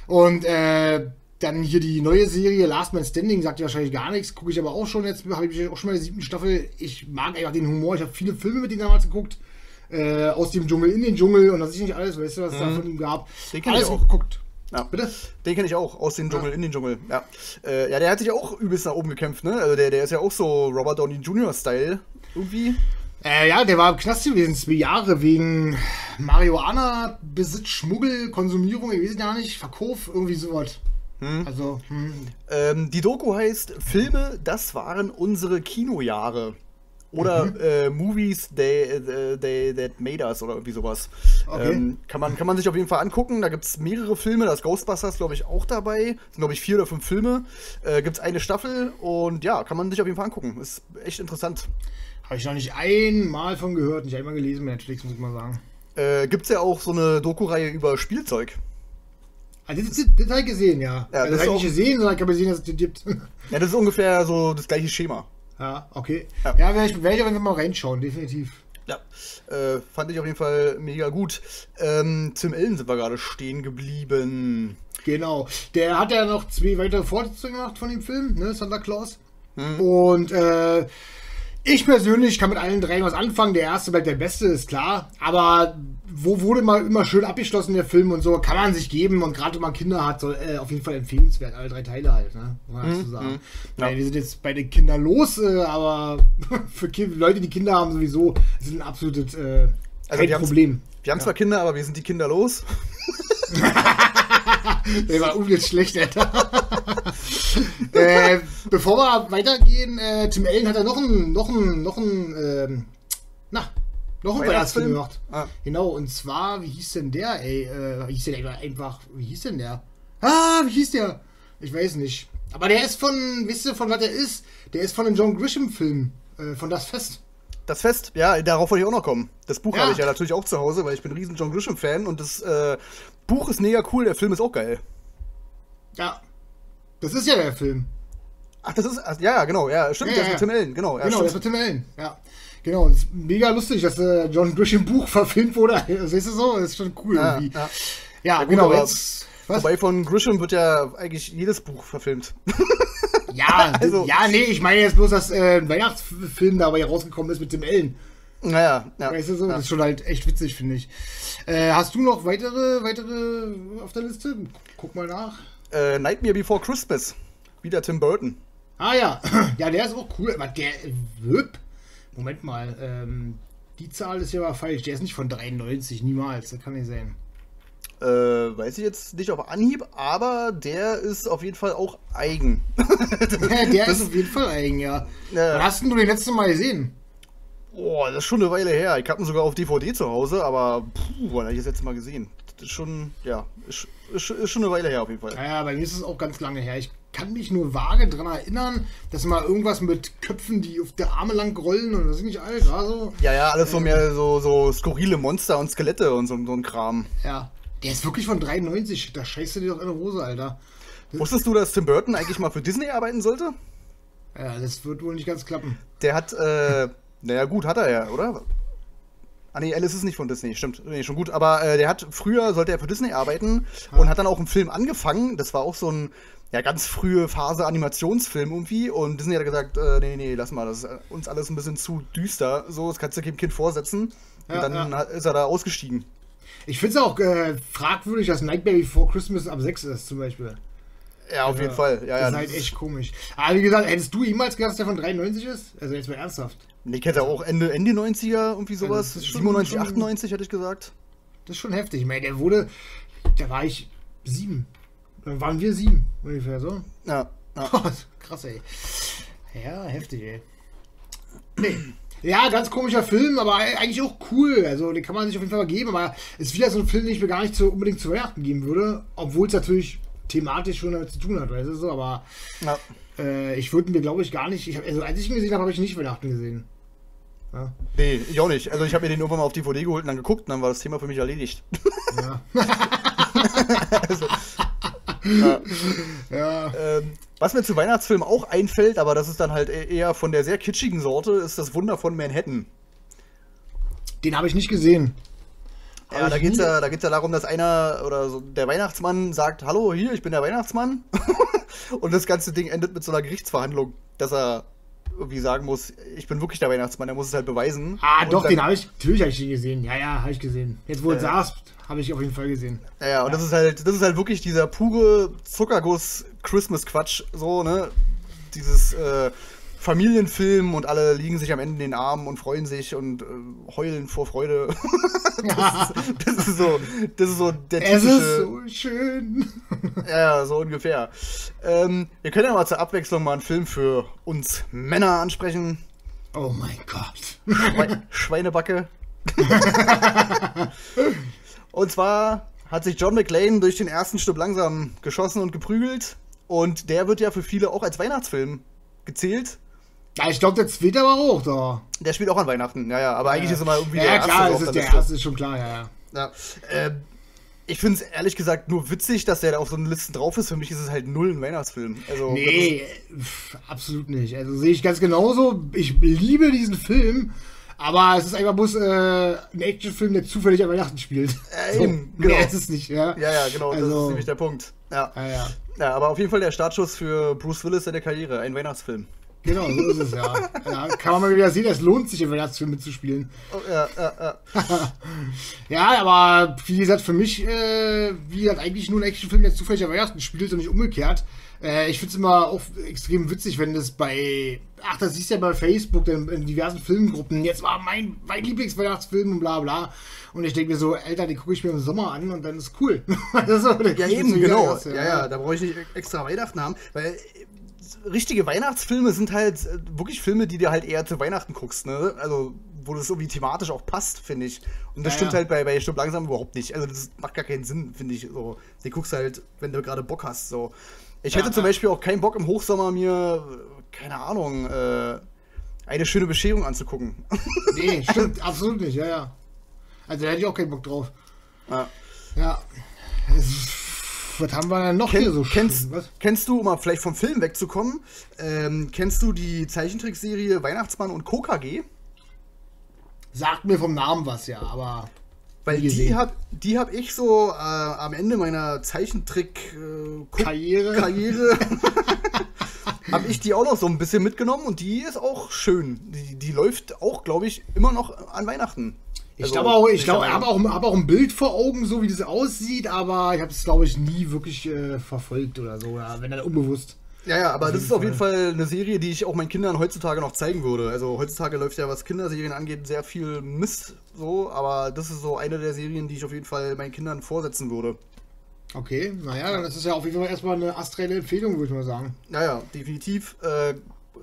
Und äh, dann hier die neue Serie Last Man Standing sagt ja wahrscheinlich gar nichts. Gucke ich aber auch schon jetzt, habe ich auch schon mal die siebten Staffel. Ich mag einfach den Humor. Ich habe viele Filme mit ihm damals geguckt. Äh, aus dem Dschungel in den Dschungel und das ist nicht alles, weißt du, was es da von ihm gab. Mhm. Den kenn alles ich auch. geguckt. Ja. Bitte? Den kenne ich auch, aus dem Dschungel, in den Dschungel. Ja. Äh, ja, der hat sich auch übelst nach oben gekämpft, ne? Also der, der ist ja auch so Robert Downey Jr.-Style. Irgendwie. Äh, ja, der war im Knast gewesen, zwei Jahre, wegen Marihuana, Besitz, Schmuggel, Konsumierung, ich weiß ja nicht, Verkauf, irgendwie sowas. Also, hm. Ähm, die Doku heißt Filme, das waren unsere Kinojahre. Oder Mhm. äh, Movies they, they, they, That Made Us oder irgendwie sowas. Okay. Ähm, kann, man, kann man sich auf jeden Fall angucken. Da gibt es mehrere Filme. Da ist Ghostbusters, glaube ich, auch dabei. Sind, glaube ich, vier oder fünf Filme. Äh, gibt es eine Staffel und ja, kann man sich auf jeden Fall angucken. Ist echt interessant. habe ich noch nicht einmal von gehört, nicht einmal gelesen bei Netflix, muss ich mal sagen. Äh, gibt es ja auch so eine Doku-Reihe über Spielzeug. Also, das, das, das habe ich gesehen, ja. Ja, also, das das habe ich nicht gesehen, sondern ich habe gesehen, dass es das gibt. Ja, das ist ungefähr so das gleiche Schema. Ja, okay. Ja. Ja, werde ich, werd ich auf jeden Fall mal reinschauen, definitiv. Ja, äh, fand ich auf jeden Fall mega gut. Ähm, Tim Allen sind wir gerade stehen geblieben. Genau. Der hat ja noch zwei weitere Fortsetzungen gemacht von dem Film, ne, Santa Claus. Mhm. Und äh, ich persönlich kann mit allen dreien was anfangen. Der erste bleibt der beste, ist klar. Aber wo wurde mal immer schön abgeschlossen, der Film und so, kann man sich geben. Und gerade wenn man Kinder hat, soll äh, auf jeden Fall empfehlenswert. Alle drei Teile halt, ne? Man dazu sagen. Mhm. Weil wir sind jetzt bei den Kindern los, äh, aber für Ki Leute, die Kinder haben, sowieso, ist es ein absolutes äh, Also wir Problem. Wir haben zwar Kinder, aber wir sind die Kinder los. Der war übelst schlecht, Alter. äh, bevor wir weitergehen, äh, Tim Allen hat ja noch einen, noch einen, noch einen, ähm, na, noch einen Weihnachtsfilm gemacht. Ah. Genau, und zwar, wie hieß denn der, ey? Äh, wie hieß der denn einfach, wie hieß denn der? Ah, wie hieß der? Ich weiß nicht. Aber der ist von, wisst ihr, von was der ist? Der ist von einem John Grisham-Film, äh, von Das Fest. Das Fest, ja, darauf wollte ich auch noch kommen. Das Buch Ja. habe ich ja natürlich auch zu Hause, weil ich bin ein riesen John Grisham-Fan und das äh, Buch ist mega cool, der Film ist auch geil. Ja. Das ist ja der Film. Ach, das ist, ja, ja, genau, ja, stimmt, Ja, der ja, ist mit ja. Tim Allen, genau. Ja, genau, das stimmt. mit Tim Allen. Ja. Genau, ist mega lustig, dass äh, John Grisham Buch verfilmt wurde. Siehst du so? Das ist schon cool Ja, irgendwie. ja. Ja, gut, genau. Jetzt, was? Wobei von Grisham wird ja eigentlich jedes Buch verfilmt. ja, also- ja, nee, ich meine jetzt bloß, dass äh, ein Weihnachtsfilm dabei rausgekommen ist mit Tim Allen. naja, ja. Weißt du so? ja. Das ist schon halt echt witzig, finde ich. Äh, hast du noch weitere, weitere auf der Liste? Guck mal nach. Äh, Nightmare Before Christmas. Wieder Tim Burton. Ah ja, ja, der ist auch cool. Aber der Wip. Moment mal, ähm, die Zahl ist ja aber falsch. Der ist nicht von 93, niemals. Das kann nicht sein. Äh, weiß ich jetzt nicht auf Anhieb, aber der ist auf jeden Fall auch eigen. Ja, der ist auf jeden Fall eigen, ja. Ja. Wann hast du den letzten Mal gesehen? Boah, das ist schon eine Weile her. Ich habe ihn sogar auf DVD zu Hause, aber puh, wann habe ich das letzte Mal gesehen? Das ist schon, ja, ist, ist, ist schon eine Weile her auf jeden Fall. Ja, bei mir ist es auch ganz lange her. Ich kann mich nur vage daran erinnern, dass mal irgendwas mit Köpfen, die auf der Arme lang rollen und das ist nicht alt, war so. Ja, ja, alles so mehr so, so skurrile Monster und Skelette und so, so ein Kram. Ja. Der ist wirklich von 93. Da scheißt du dir doch in die Hose, Alter. Wusstest du, dass Tim Burton eigentlich mal für Disney arbeiten sollte? Ja, das wird wohl nicht ganz klappen. Der hat, äh, naja, gut, hat er ja, oder? Ah, nee, Alice ist nicht von Disney, stimmt. Nee, schon gut. Aber äh, der hat, früher sollte er für Disney arbeiten und hat dann auch einen Film angefangen. Das war auch so ein, ja, ganz frühe Phase Animationsfilm irgendwie. Und Disney hat gesagt, äh, nee, nee, lass mal, das ist äh, uns alles ein bisschen zu düster. So, das kannst du dem Kind vorsetzen. Und Ja, dann ja. ist er da ausgestiegen. Ich finde es auch äh, fragwürdig, dass Nightmare Before Christmas ab 6 ist, zum Beispiel. Ja, auf jeden Fall. Ja, das ja, ist halt echt komisch. Aber wie gesagt, hättest du jemals gedacht, dass der von 93 ist? Also jetzt mal ernsthaft. Nee, ich hätte auch Ende, Ende 90er irgendwie sowas. das ist schon- 97, schon- 98 hätte ich gesagt. Das ist schon heftig. Ich meine, der wurde, da war ich sieben. Dann waren wir sieben, ungefähr so. Ja, ja. Krass, ey. Ja, heftig, ey. Nee. Ja, ganz komischer Film, aber eigentlich auch cool. Also, den kann man sich auf jeden Fall mal geben. Aber es ist wieder so ein Film, den ich mir gar nicht so unbedingt zu Weihnachten geben würde. Obwohl es natürlich thematisch schon damit zu tun hat, weißt du so. Aber ja. äh, ich würde mir, glaube ich, gar nicht. Ich hab, also, als ich ihn gesehen habe, habe ich nicht Weihnachten gesehen. Ja. Nee, ich auch nicht. Also ich habe mir den irgendwann mal auf DVD geholt und dann geguckt und dann war das Thema für mich erledigt. Ja. also, ja. ja. ähm, was mir zu Weihnachtsfilmen auch einfällt, aber das ist dann halt e- eher von der sehr kitschigen Sorte, ist das Wunder von Manhattan. Den habe ich nicht gesehen. Ja, da geht's ja, da geht's ja darum, dass einer oder so der Weihnachtsmann sagt, hallo, hier, ich bin der Weihnachtsmann. und das ganze Ding endet mit so einer Gerichtsverhandlung, dass er irgendwie sagen muss, ich bin wirklich der Weihnachtsmann, er muss es halt beweisen. Ah, und doch, dann, den habe ich, natürlich habe ich den gesehen. Ja, ja, habe ich gesehen. Jetzt, wo du Äh. sagst, habe ich auf jeden Fall gesehen. Ja, ja, und das ist halt, das ist halt wirklich dieser pure Zuckerguss Christmas-Quatsch, so, ne? Dieses äh, Familienfilm und alle liegen sich am Ende in den Armen und freuen sich und äh, heulen vor Freude. das, ist, das ist so, das ist so der Es typische. ist so schön. Ja, so ungefähr. Ähm, wir können ja mal zur Abwechslung mal einen Film für uns Männer ansprechen. Oh mein Gott. Schwe Schweinebacke. und zwar hat sich John McClane durch den ersten Stück langsam geschossen und geprügelt. Und der wird ja für viele auch als Weihnachtsfilm gezählt. Ja, ich glaube, der zweite war auch da. Der spielt auch an Weihnachten, ja, ja. Aber eigentlich ist immer irgendwie ja, der ja, klar, ist der Liste. erste, ist schon klar, ja, ja. Ja. Ähm, ich finde es ehrlich gesagt nur witzig, dass der da auf so einen Listen drauf ist. Für mich ist es halt null ein Weihnachtsfilm. Also, Nee, absolut nicht. Also sehe ich ganz genauso. Ich liebe diesen Film, aber es ist einfach bloß äh, ein Actionfilm, der zufällig an Weihnachten spielt. Äh, eben, genau. Mehr ist es nicht, ja. Ja, ja, genau, das Also- ist nämlich der Punkt. Ja. Ja, ja. ja, aber auf jeden Fall der Startschuss für Bruce Willis in der Karriere, ein Weihnachtsfilm. Genau, so ist es, ja. ja. Kann man mal wieder sehen, es lohnt sich, in Weihnachtsfilm mitzuspielen. Oh, ja, ja, ja. Ja, aber wie gesagt, für mich, äh, wie gesagt, eigentlich nur ein Actionfilm, der zufällig an Weihnachten spielt und nicht umgekehrt. Äh, ich finde es immer auch extrem witzig, wenn das bei, ach, das siehst du ja bei Facebook, in, in diversen Filmgruppen, jetzt war mein, mein Lieblingsweihnachtsfilm und bla bla. Und ich denke mir so, Alter, den gucke ich mir im Sommer an und dann ist cool. das ist Ja, eben, genau. Ja, ja, da brauche ich nicht extra Weihnachten haben, weil äh, richtige Weihnachtsfilme sind halt äh, wirklich Filme, die dir halt eher zu Weihnachten guckst, ne? Also, wo das irgendwie thematisch auch passt, finde ich. Und das Ja, stimmt ja. halt bei, bei Stimmt langsam überhaupt nicht. Also, das macht gar keinen Sinn, finde ich. So, den guckst halt, wenn du gerade Bock hast. So. Ich hätte zum. Beispiel auch keinen Bock im Hochsommer mir, keine Ahnung, äh, eine schöne Bescherung anzugucken. Nee, stimmt, absolut nicht, ja, ja. Also da hätte ich auch keinen Bock drauf. ja. Ja. Was haben wir denn noch Ken, hier so kennst, kennst du, um mal vielleicht vom Film wegzukommen, ähm, kennst du die Zeichentrickserie Weihnachtsmann und KKG? Sagt mir vom Namen was, ja, aber. Weil die gesehen. hab, die hab ich so äh, am Ende meiner Zeichentrick-Karriere Karriere. Karriere habe ich die auch noch so ein bisschen mitgenommen und die ist auch schön. Die, die läuft auch, glaube ich, immer noch an Weihnachten. Ich Also, glaube auch, ich glaube, ich habe auch, hab auch ein Bild vor Augen, so wie das aussieht, aber ich habe es, glaube ich, nie wirklich äh, verfolgt oder so, oder wenn dann unbewusst. Ja, ja, aber das ist auf jeden Fall. Eine Serie, die ich auch meinen Kindern heutzutage noch zeigen würde. Also heutzutage läuft ja, was Kinderserien angeht, sehr viel Mist so, aber das ist so eine der Serien, die ich auf jeden Fall meinen Kindern vorsetzen würde. Okay, naja, dann ist es ja auf jeden Fall erstmal eine astreine Empfehlung, würde ich mal sagen. Naja, definitiv. Äh,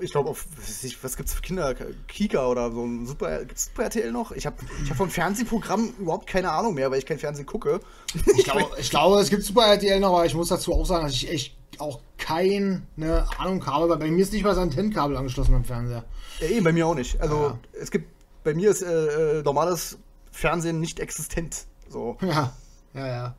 ich glaube, auf was, was gibt's für Kinder? Kika oder so ein Super, gibt's Super RTL noch? Ich habe ich hab vom Fernsehprogramm überhaupt keine Ahnung mehr, weil ich kein Fernsehen gucke. Ich glaube, ich glaube, es gibt Super RTL noch, aber ich muss dazu auch sagen, dass ich echt auch keine Ahnung habe, weil bei mir ist nicht mal das Antennenkabel angeschlossen am Fernseher. Ja, eben, bei mir auch nicht. Also, Ja. es gibt, bei mir ist äh, äh, normales Fernsehen nicht existent. So. Ja, ja, ja.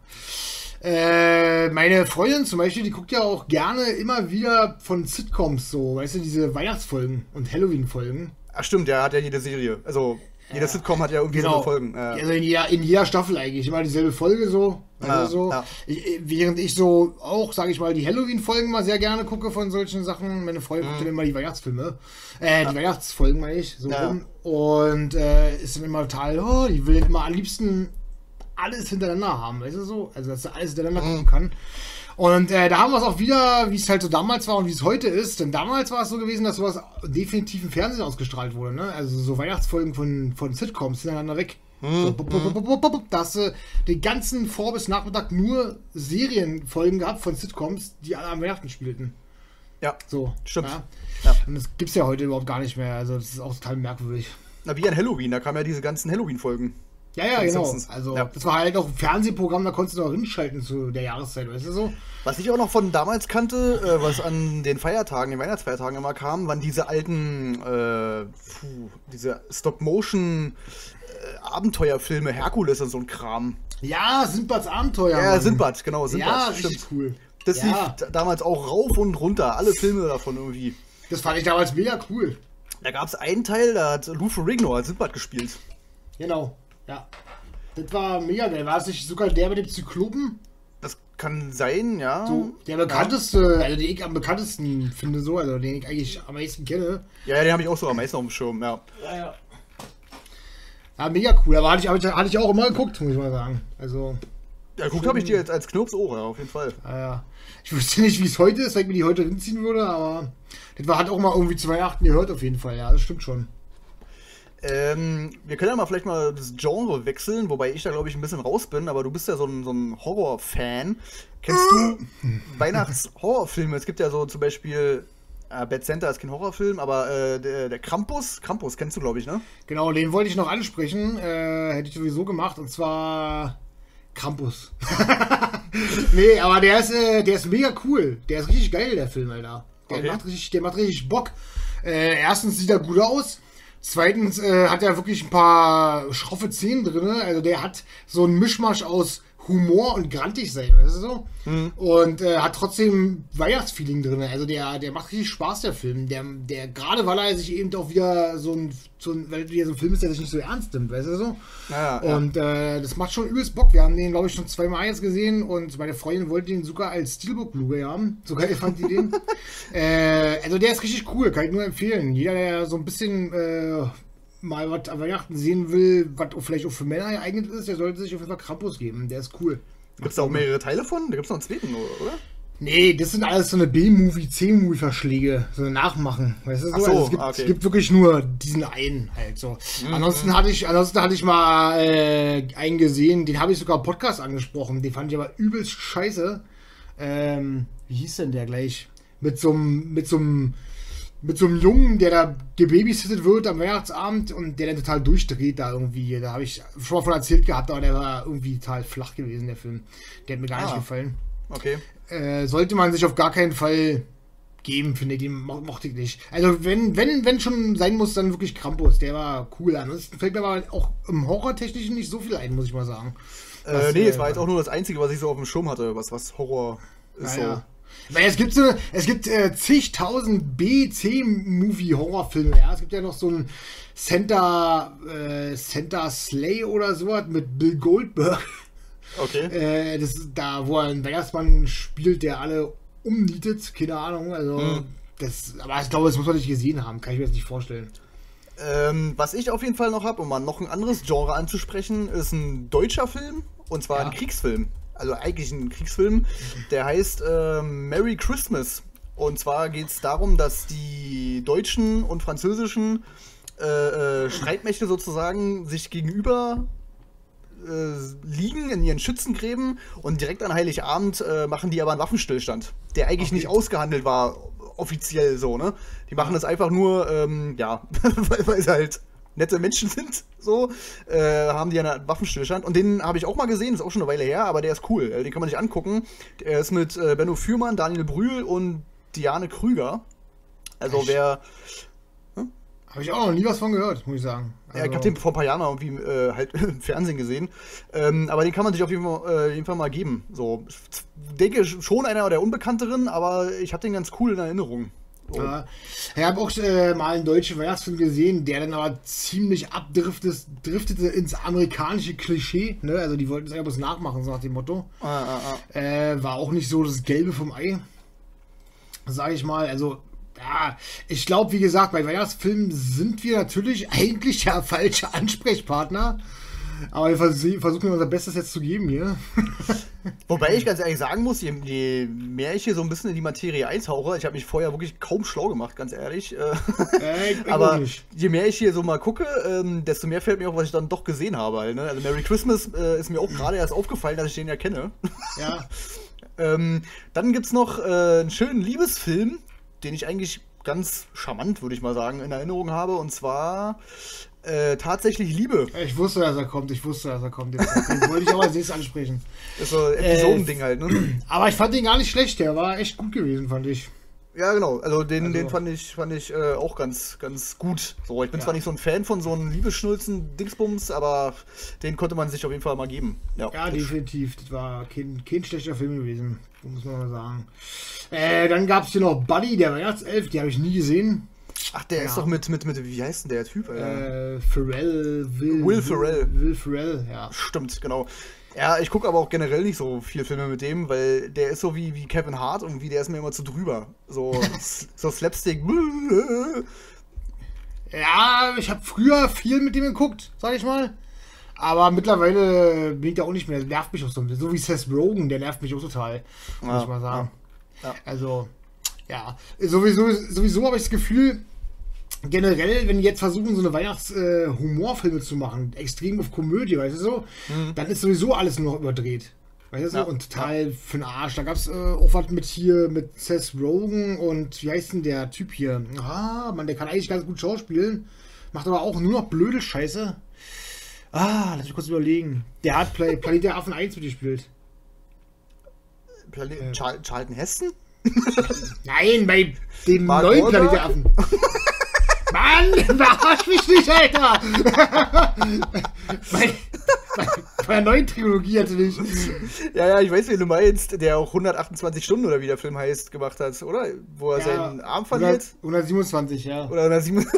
Äh, meine Freundin zum Beispiel, die guckt ja auch gerne immer wieder von Sitcoms so, weißt du, diese Weihnachtsfolgen und Halloween-Folgen. Ach stimmt, der hat ja jede Serie. Also, jeder Sitcom hat ja irgendwie so eine Folgen. Ja. Also in jeder, in jeder Staffel eigentlich immer dieselbe Folge so. Also Ja, so. ja. Ich, während ich so auch, sage ich mal, die Halloween-Folgen mal sehr gerne gucke von solchen Sachen. Meine Freundin guckt dann immer die Weihnachtsfilme. Äh, die Weihnachtsfolgen meine ich. So Mhm. Ja. rum. Und äh, ist dann immer total, oh, die will immer am liebsten alles hintereinander haben, weißt du so? Also dass sie alles hintereinander Mhm. gucken kann. Und äh, da haben wir es auch wieder, wie es halt so damals war und wie es heute ist. Denn damals war es so gewesen, dass sowas definitiv im Fernsehen ausgestrahlt wurde. Ne? Also so Weihnachtsfolgen von, von Sitcoms hintereinander weg. Mhm. So, bup. da hast du den ganzen Vor- bis Nachmittag nur Serienfolgen gehabt von Sitcoms, die alle am Weihnachten spielten. ja. So. Stimmt. Ja? Ja. Und das gibt's ja heute überhaupt gar nicht mehr. Also das ist auch total merkwürdig. Na, wie an Halloween, da kamen ja diese ganzen Halloween-Folgen. Ja, ja, genau. Simpsons. Also Ja. das war halt auch ein Fernsehprogramm, da konntest du noch hinschalten zu der Jahreszeit, weißt du so? Was ich auch noch von damals kannte, äh, was an den Feiertagen, den Weihnachtsfeiertagen immer kam, waren diese alten, äh, puh, diese Stop-Motion äh, Abenteuerfilme, Herkules und so ein Kram. Ja, Sindbads Abenteuer. Ja, Mann. Sindbad, genau, Sindbad, Ja, stimmt. cool. Das ja, lief damals auch rauf und runter, alle Filme davon irgendwie. das fand ich damals mega cool. Da gab es einen Teil, da hat Lou Ferrigno als Sindbad gespielt. Genau, ja. Das war mega geil. War es nicht sogar der mit dem Zyklopen? Das kann sein, ja. So, der bekannteste, also den ich am bekanntesten finde, so, also den ich eigentlich am meisten kenne. Ja, ja den habe ich auch so am meisten auf dem Schirm, ja. Ja, ja. Ja, mega cool. Aber hatte ich, hatte ich auch immer geguckt, muss ich mal sagen. Also. Ja, geguckt habe ich dir jetzt als Knirpsohr, ja, auf jeden Fall. Ja, ja. Ich wüsste nicht, wie es heute ist, wenn ich mir die heute hinziehen würde, aber das war, hat auch mal irgendwie zu Weihnachten gehört, auf jeden Fall. Ja, das stimmt schon. Ähm, wir können ja mal vielleicht mal das Genre wechseln, wobei ich da glaube ich ein bisschen raus bin, aber du bist ja so ein, so ein Horror-Fan. Kennst du Weihnachts-Horrorfilme? Es gibt ja so zum Beispiel äh, Bad Center ist kein Horrorfilm, aber äh, der, der Krampus, Krampus kennst du glaube ich, ne? Genau, den wollte ich noch ansprechen. Äh, hätte ich sowieso gemacht und zwar Krampus. nee, aber der ist, äh, der ist mega cool. Der ist richtig geil, der Film, Alter. Der, Okay. macht, richtig, der macht richtig Bock. Äh, erstens sieht er gut aus. Zweitens äh, hat er wirklich ein paar schroffe Szenen drin. Also der hat so einen Mischmasch aus Humor und grantig sein, weißt du so? Und äh, hat trotzdem Weihnachtsfeeling drin. Also der, der macht richtig Spaß, der Film. Der, der gerade weil er sich eben auch wieder so ein, so ein, weil er wieder so ein Film ist, der sich nicht so ernst nimmt, weißt du so? Ja, ja. Und äh, das macht schon übelst Bock. Wir haben den, glaube ich, schon zweimal jetzt gesehen und meine Freundin wollte den sogar als Steelbook Blu-ray haben. So geil fand die den. äh, also der ist richtig cool, kann ich nur empfehlen. Jeder, der so ein bisschen äh, mal was an Weihnachten sehen will, was auch vielleicht auch für Männer geeignet ist, der sollte sich auf jeden Fall Krampus geben. Der ist cool. Gibt es da auch mehrere Teile von? Da gibt es noch einen zweiten, oder? Nee, das sind alles so eine B-Movie, C-Movie-Verschläge, so eine Nachmachen. Weißt du so? So, also es, gibt, ah, okay. es gibt wirklich nur diesen einen halt so. Ansonsten hatte ich, ansonsten hatte ich mal äh, einen gesehen, den habe ich sogar im Podcast angesprochen. Den fand ich aber übelst scheiße. Ähm, wie hieß denn der gleich? Mit so einem, mit so einem, mit so einem Jungen, der da gebabysittet wird am Weihnachtsabend und der dann total durchdreht da irgendwie. Da habe ich schon mal von erzählt gehabt, aber der war irgendwie total flach gewesen, der Film. Der hat mir gar nicht Ah. gefallen Okay. äh, sollte man sich auf gar keinen Fall geben, finde ich. Den mo mochte ich nicht. Also, wenn, wenn, wenn schon sein muss, dann wirklich Krampus. Der war cool. Ansonsten fällt mir aber auch im Horrortechnischen nicht so viel ein, muss ich mal sagen. Äh, nee, äh, es war jetzt auch nur das Einzige, was ich so auf dem Schirm hatte, was, was Horror ist. Naja. Weil es gibt so, es gibt äh, zigtausend B, C-Movie-Horrorfilme, ja. Es gibt ja noch so einen Center, äh, Center Slay oder sowas mit Bill Goldberg. Okay. Äh, das ist da, wo er einen Weihnachtsmann spielt, der alle umnietet, keine Ahnung. Also, Hm. das, aber ich glaube, das muss man nicht gesehen haben, kann ich mir das nicht vorstellen. Ähm, was ich auf jeden Fall noch habe, um mal noch ein anderes Genre anzusprechen, ist ein deutscher Film. Und zwar Ja. ein Kriegsfilm. Also eigentlich ein Kriegsfilm. Der heißt ähm, Merry Christmas. Und zwar geht es darum, dass die deutschen und französischen äh, äh, Streitmächte sozusagen sich gegenüber äh, liegen in ihren Schützengräben und direkt an Heiligabend äh, machen die aber einen Waffenstillstand, der eigentlich Okay. nicht ausgehandelt war, offiziell so, ne? Die machen das einfach nur, ähm, ja, weil, sie halt nette Menschen sind, so, äh, haben die einen Waffenstillstand. Und den habe ich auch mal gesehen, ist auch schon eine Weile her, aber der ist cool, äh, den kann man sich angucken. Der ist mit äh, Benno Fürmann, Daniel Brühl und Diane Krüger. Also Echt? wer, Habe ich auch noch nie was von gehört, muss ich sagen. Ja, ich Also, habe den vor ein paar Jahren irgendwie äh, halt im Fernsehen gesehen. Ähm, aber den kann man sich auf jeden Fall, äh, jeden Fall mal geben. So, ich denke schon einer der unbekannteren, aber ich habe den ganz cool in Erinnerung. So. Ja, ich habe auch äh, mal einen deutschen Weihnachtsfilm gesehen, der dann aber ziemlich abdriftete driftete ins amerikanische Klischee. Ne? Also die wollten es einfach nachmachen, so nach dem Motto. Ah, ah, ah. Äh, war auch nicht so das Gelbe vom Ei. Sage ich mal. Also, ja, ich glaube, wie gesagt, bei Weihnachtsfilmen sind wir natürlich eigentlich der falsche Ansprechpartner. Aber wir vers versuchen unser Bestes jetzt zu geben hier. Wobei ich ganz ehrlich sagen muss, je, mehr ich hier so ein bisschen in die Materie eintauche, ich habe mich vorher wirklich kaum schlau gemacht, ganz ehrlich. Äh, aber je mehr ich hier so mal gucke, ähm, desto mehr fällt mir auch, was ich dann doch gesehen habe. Halt, ne? Also Merry Christmas äh, ist mir auch gerade erst aufgefallen, dass ich den ja kenne. Ja. Ähm, dann gibt es noch äh, einen schönen Liebesfilm, den ich eigentlich ganz charmant, würde ich mal sagen, in Erinnerung habe. Und zwar äh, tatsächlich Liebe. Ich wusste, dass er kommt. Ich wusste, dass er kommt. Den wollte ich auch als nächstes ansprechen. Das ist so ein Episodending halt, ne? Aber ich fand den gar nicht schlecht. Der war echt gut gewesen, fand ich. Ja, genau. Also den, Also- den fand ich, fand ich äh, auch ganz, ganz gut. So, ich bin Ja. zwar nicht so ein Fan von so einem Liebesschnulzen-Dingsbums, aber den konnte man sich auf jeden Fall mal geben. Ja, Ja, definitiv. Das war kein, kein schlechter Film gewesen. Muss man mal sagen. Äh, dann gab es hier noch Buddy, der Weihnachtself. Die habe ich nie gesehen. Ach, der Ja. ist doch mit, mit, mit, wie heißt denn der Typ? Alter? Äh, Pharrell, Will, Will Ferrell. Will Ferrell, ja. Stimmt, genau. Ja, ich gucke aber auch generell nicht so viele Filme mit dem, weil der ist so wie, wie Kevin Hart irgendwie, der ist mir immer zu drüber. So, so Slapstick. Ja, ich habe früher viel mit dem geguckt, sag ich mal. Aber mittlerweile bin ich da auch nicht mehr. Das nervt mich auch so. So wie Seth Rogen, der nervt mich auch total. Muss Ja, ich mal sagen. ja. Ja. Also, ja. Sowieso, sowieso habe ich das Gefühl, generell, wenn die jetzt versuchen, so eine Weihnachts-Humorfilme zu machen, extrem auf Komödie, weißt du so, dann ist sowieso alles nur noch überdreht. Weißt du so? Ja, Und total für den Arsch. Da gab es äh, auch was mit hier, mit Seth Rogen und wie heißt denn der Typ hier? Ah, Mann, der kann eigentlich ganz gut schauspielen. Macht aber auch nur noch blöde Scheiße. Ah, lass mich kurz überlegen. Der hat Play Planet der Affen 1 mitgespielt. Plane Äh. Char Charlton Heston? Nein, bei dem Mark neuen? Planet der Affen. Mann, verarsch mich nicht, Alter! bei, bei, bei der neuen Trilogie natürlich. Ja, ja, ich weiß, wen du meinst, der auch 128 Stunden oder wie der Film heißt, gemacht hat, oder? Wo er seinen Arm verliert. 100, 127, ja. Oder 107.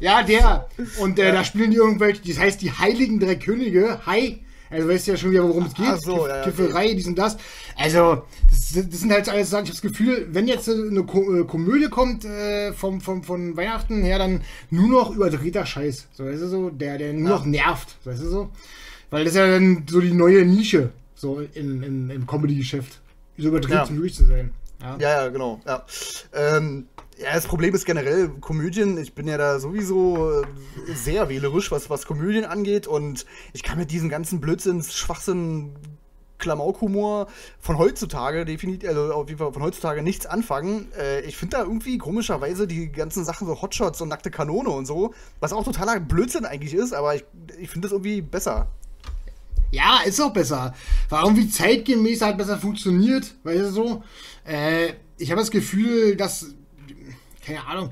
Ja, der. Und äh, da spielen die irgendwelche, das heißt die Heiligen drei Könige. Hi. Also weißt du ja schon wieder, worum es geht. Ach so, ja, ja, Kifferei, dies und das. Also, das, das sind halt alles Sachen, ich habe das Gefühl, wenn jetzt eine Ko äh, Komödie kommt äh, vom, vom, von Weihnachten her, dann nur noch überdrehter Scheiß. So, weißt du so, der, der nur Ja. noch nervt, weißt du so. Weil das ist ja dann so die neue Nische, so in, in, im Comedy-Geschäft. So überdreht Ja. zum durch zu sein. Ja. Ja, ja, genau. Ja. Ähm, ja, das Problem ist generell Komödien. Ich bin ja da sowieso äh, sehr wählerisch, was, was Komödien angeht. Und ich kann mit diesem ganzen Blödsinns, Schwachsinn, Klamaukhumor von heutzutage definitiv, also auf jeden Fall von heutzutage nichts anfangen. Äh, ich finde da irgendwie komischerweise die ganzen Sachen so Hotshots und nackte Kanone und so, was auch totaler Blödsinn eigentlich ist, aber ich, ich finde das irgendwie besser. Ja, ist auch besser. War irgendwie zeitgemäß halt besser funktioniert, weißt du so. Äh, ich habe das Gefühl, dass, keine Ahnung,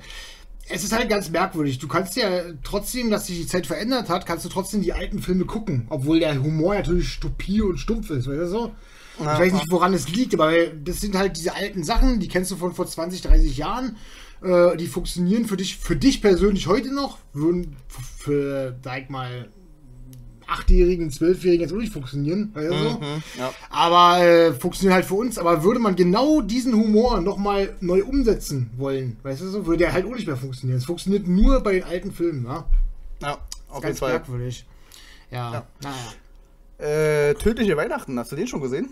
es ist halt ganz merkwürdig. Du kannst ja trotzdem, dass sich die Zeit verändert hat, kannst du trotzdem die alten Filme gucken, obwohl der Humor natürlich stupide und stumpf ist, weißt du so. Ja, ich weiß nicht, woran es liegt, aber das sind halt diese alten Sachen, die kennst du von vor 20, 30 Jahren. Äh, die funktionieren für dich, für dich persönlich heute noch, würden für, sag ich mal, Achtjährigen, Zwölfjährigen jetzt auch nicht funktionieren. Weißt du so? Mhm, ja. Aber äh, funktioniert halt für uns. Aber würde man genau diesen Humor nochmal neu umsetzen wollen, weißt du so, würde der halt auch nicht mehr funktionieren. Es funktioniert nur bei den alten Filmen, ja? Ja, auf jeden Fall. merkwürdig. Ja, Ja. naja. Äh, Tödliche Weihnachten, hast du den schon gesehen?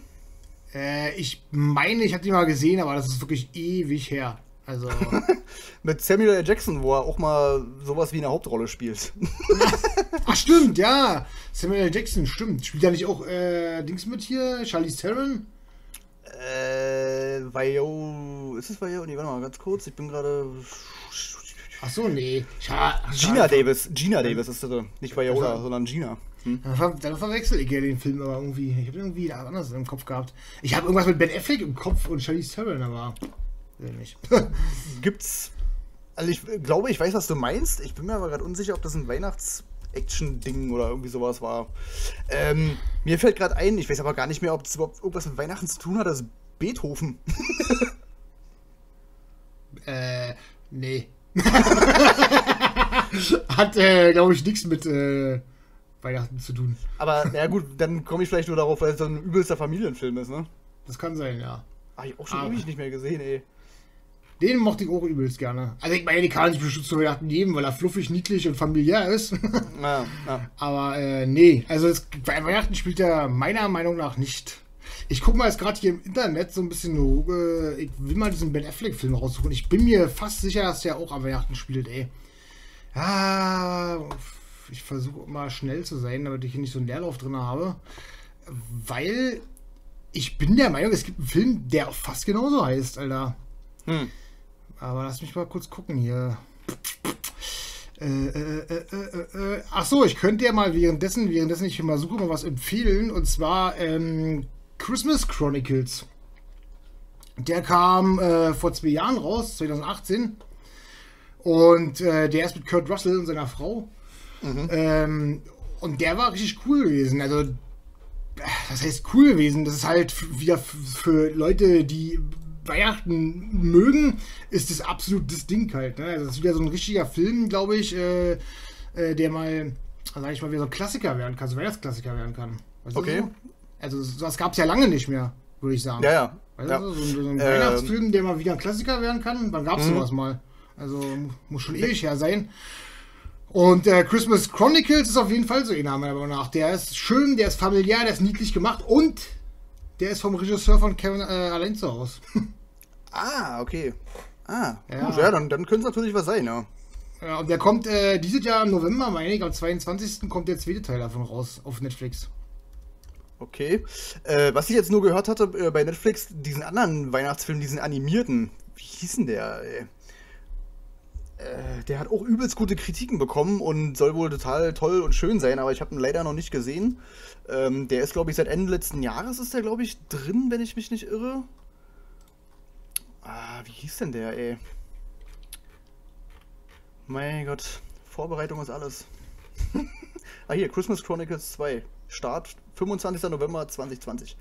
Äh, ich meine, ich habe die mal gesehen, aber das ist wirklich ewig her. Also, Mit Samuel L. Jackson, wo er auch mal sowas wie eine Hauptrolle spielt. ach stimmt, ja. Samuel L. Jackson, stimmt. Spielt ja nicht auch äh, Dings mit hier? Charlize Theron? äh, Vio. Ist es Vio? Nee, warte mal, ganz kurz. Ich bin gerade. Ach so, nee. Scha Gina Davis. Gina Davis ist das. Nicht Viola, Also- sondern Gina. Hm? Dann, ver dann verwechsel ich ja den Film aber irgendwie. Ich habe irgendwie was anderes im Kopf gehabt. Ich habe irgendwas mit Ben Affleck im Kopf und Charlize Theron, aber nicht. Gibt's. Also, ich glaube, ich weiß, was du meinst. Ich bin mir aber gerade unsicher, ob das ein Weihnachts-Action-Ding oder irgendwie sowas war. Ähm, mir fällt gerade ein, ich weiß aber gar nicht mehr, ob das überhaupt irgendwas mit Weihnachten zu tun hat. Das ist Beethoven. äh, nee. Hat, äh, glaube ich, nichts mit äh, Weihnachten zu tun. Aber na gut, dann komme ich vielleicht nur darauf, weil es so ein übelster Familienfilm ist, ne? Das kann sein, ja. Hab ich auch schon Aber- ewig nicht mehr gesehen, ey. Den mochte ich auch übelst gerne. Also ich meine, den kann sich bestimmt zu Weihnachten geben, weil er fluffig, niedlich und familiär ist. Ja, ja. Aber äh, nee, also es, bei Weihnachten spielt er meiner Meinung nach nicht. Ich gucke mal jetzt gerade hier im Internet so ein bisschen, äh, ich will mal diesen Ben Affleck-Film raussuchen. Ich bin mir fast sicher, dass der auch an Weihnachten spielt, ey. Ja, ich versuche mal schnell zu sein, damit ich hier nicht so einen Leerlauf drin habe. Weil ich bin der Meinung, es gibt einen Film, der auch fast genauso heißt, Alter. Hm. Aber lass mich mal kurz gucken hier. Äh, äh, äh, äh, äh. Ach so, ich könnte ja mal währenddessen, währenddessen ich hier mal suche, mal was empfehlen. Und zwar ähm, Christmas Chronicles. Der kam äh, vor zwei Jahren raus, 2018. Und äh, der ist mit Kurt Russell und seiner Frau. Ähm, und der war richtig cool gewesen. Also, äh, das heißt cool gewesen. Das ist halt wieder für Leute, die Weihnachten mögen, ist das absolut das Ding halt. Ne? Also das ist wieder so ein richtiger Film, glaube ich, äh, äh, der mal, sag ich mal, wieder so ein Klassiker werden kann, so Weihnachtsklassiker werden kann. Weißt du Okay. So? Also sowas gab es ja lange nicht mehr, würde ich sagen. Ja, ja. Weißt ja. du, so, ein- so ein Ähm. Weihnachtsfilm, der mal wieder ein Klassiker werden kann, wann gab es Mhm. sowas mal? Also muss schon ewig her sein. Und äh, Christmas Chronicles ist auf jeden Fall so einer meiner Meinung nach. Der ist schön, der ist familiär, der ist niedlich gemacht und der ist vom Regisseur von Kevin äh, allein zu Hause. Ah, okay. Ah, Ja. gut, ja, dann, dann könnte es natürlich was sein, ja. Ja, und der kommt äh, dieses Jahr im November, meine ich, am 22. kommt der zweite Teil davon raus auf Netflix. Okay. Äh, was ich jetzt nur gehört hatte äh, bei Netflix, diesen anderen Weihnachtsfilm, diesen animierten, wie hieß denn der, ey? Äh, der hat auch übelst gute Kritiken bekommen und soll wohl total toll und schön sein, aber ich habe ihn leider noch nicht gesehen. Ähm, der ist, glaube ich, seit Ende letzten Jahres ist der, glaube ich, drin, wenn ich mich nicht irre. Ah, wie hieß denn der, ey? Mein Gott, Vorbereitung ist alles. ah, hier, Christmas Chronicles 2. Start 25. November 2020.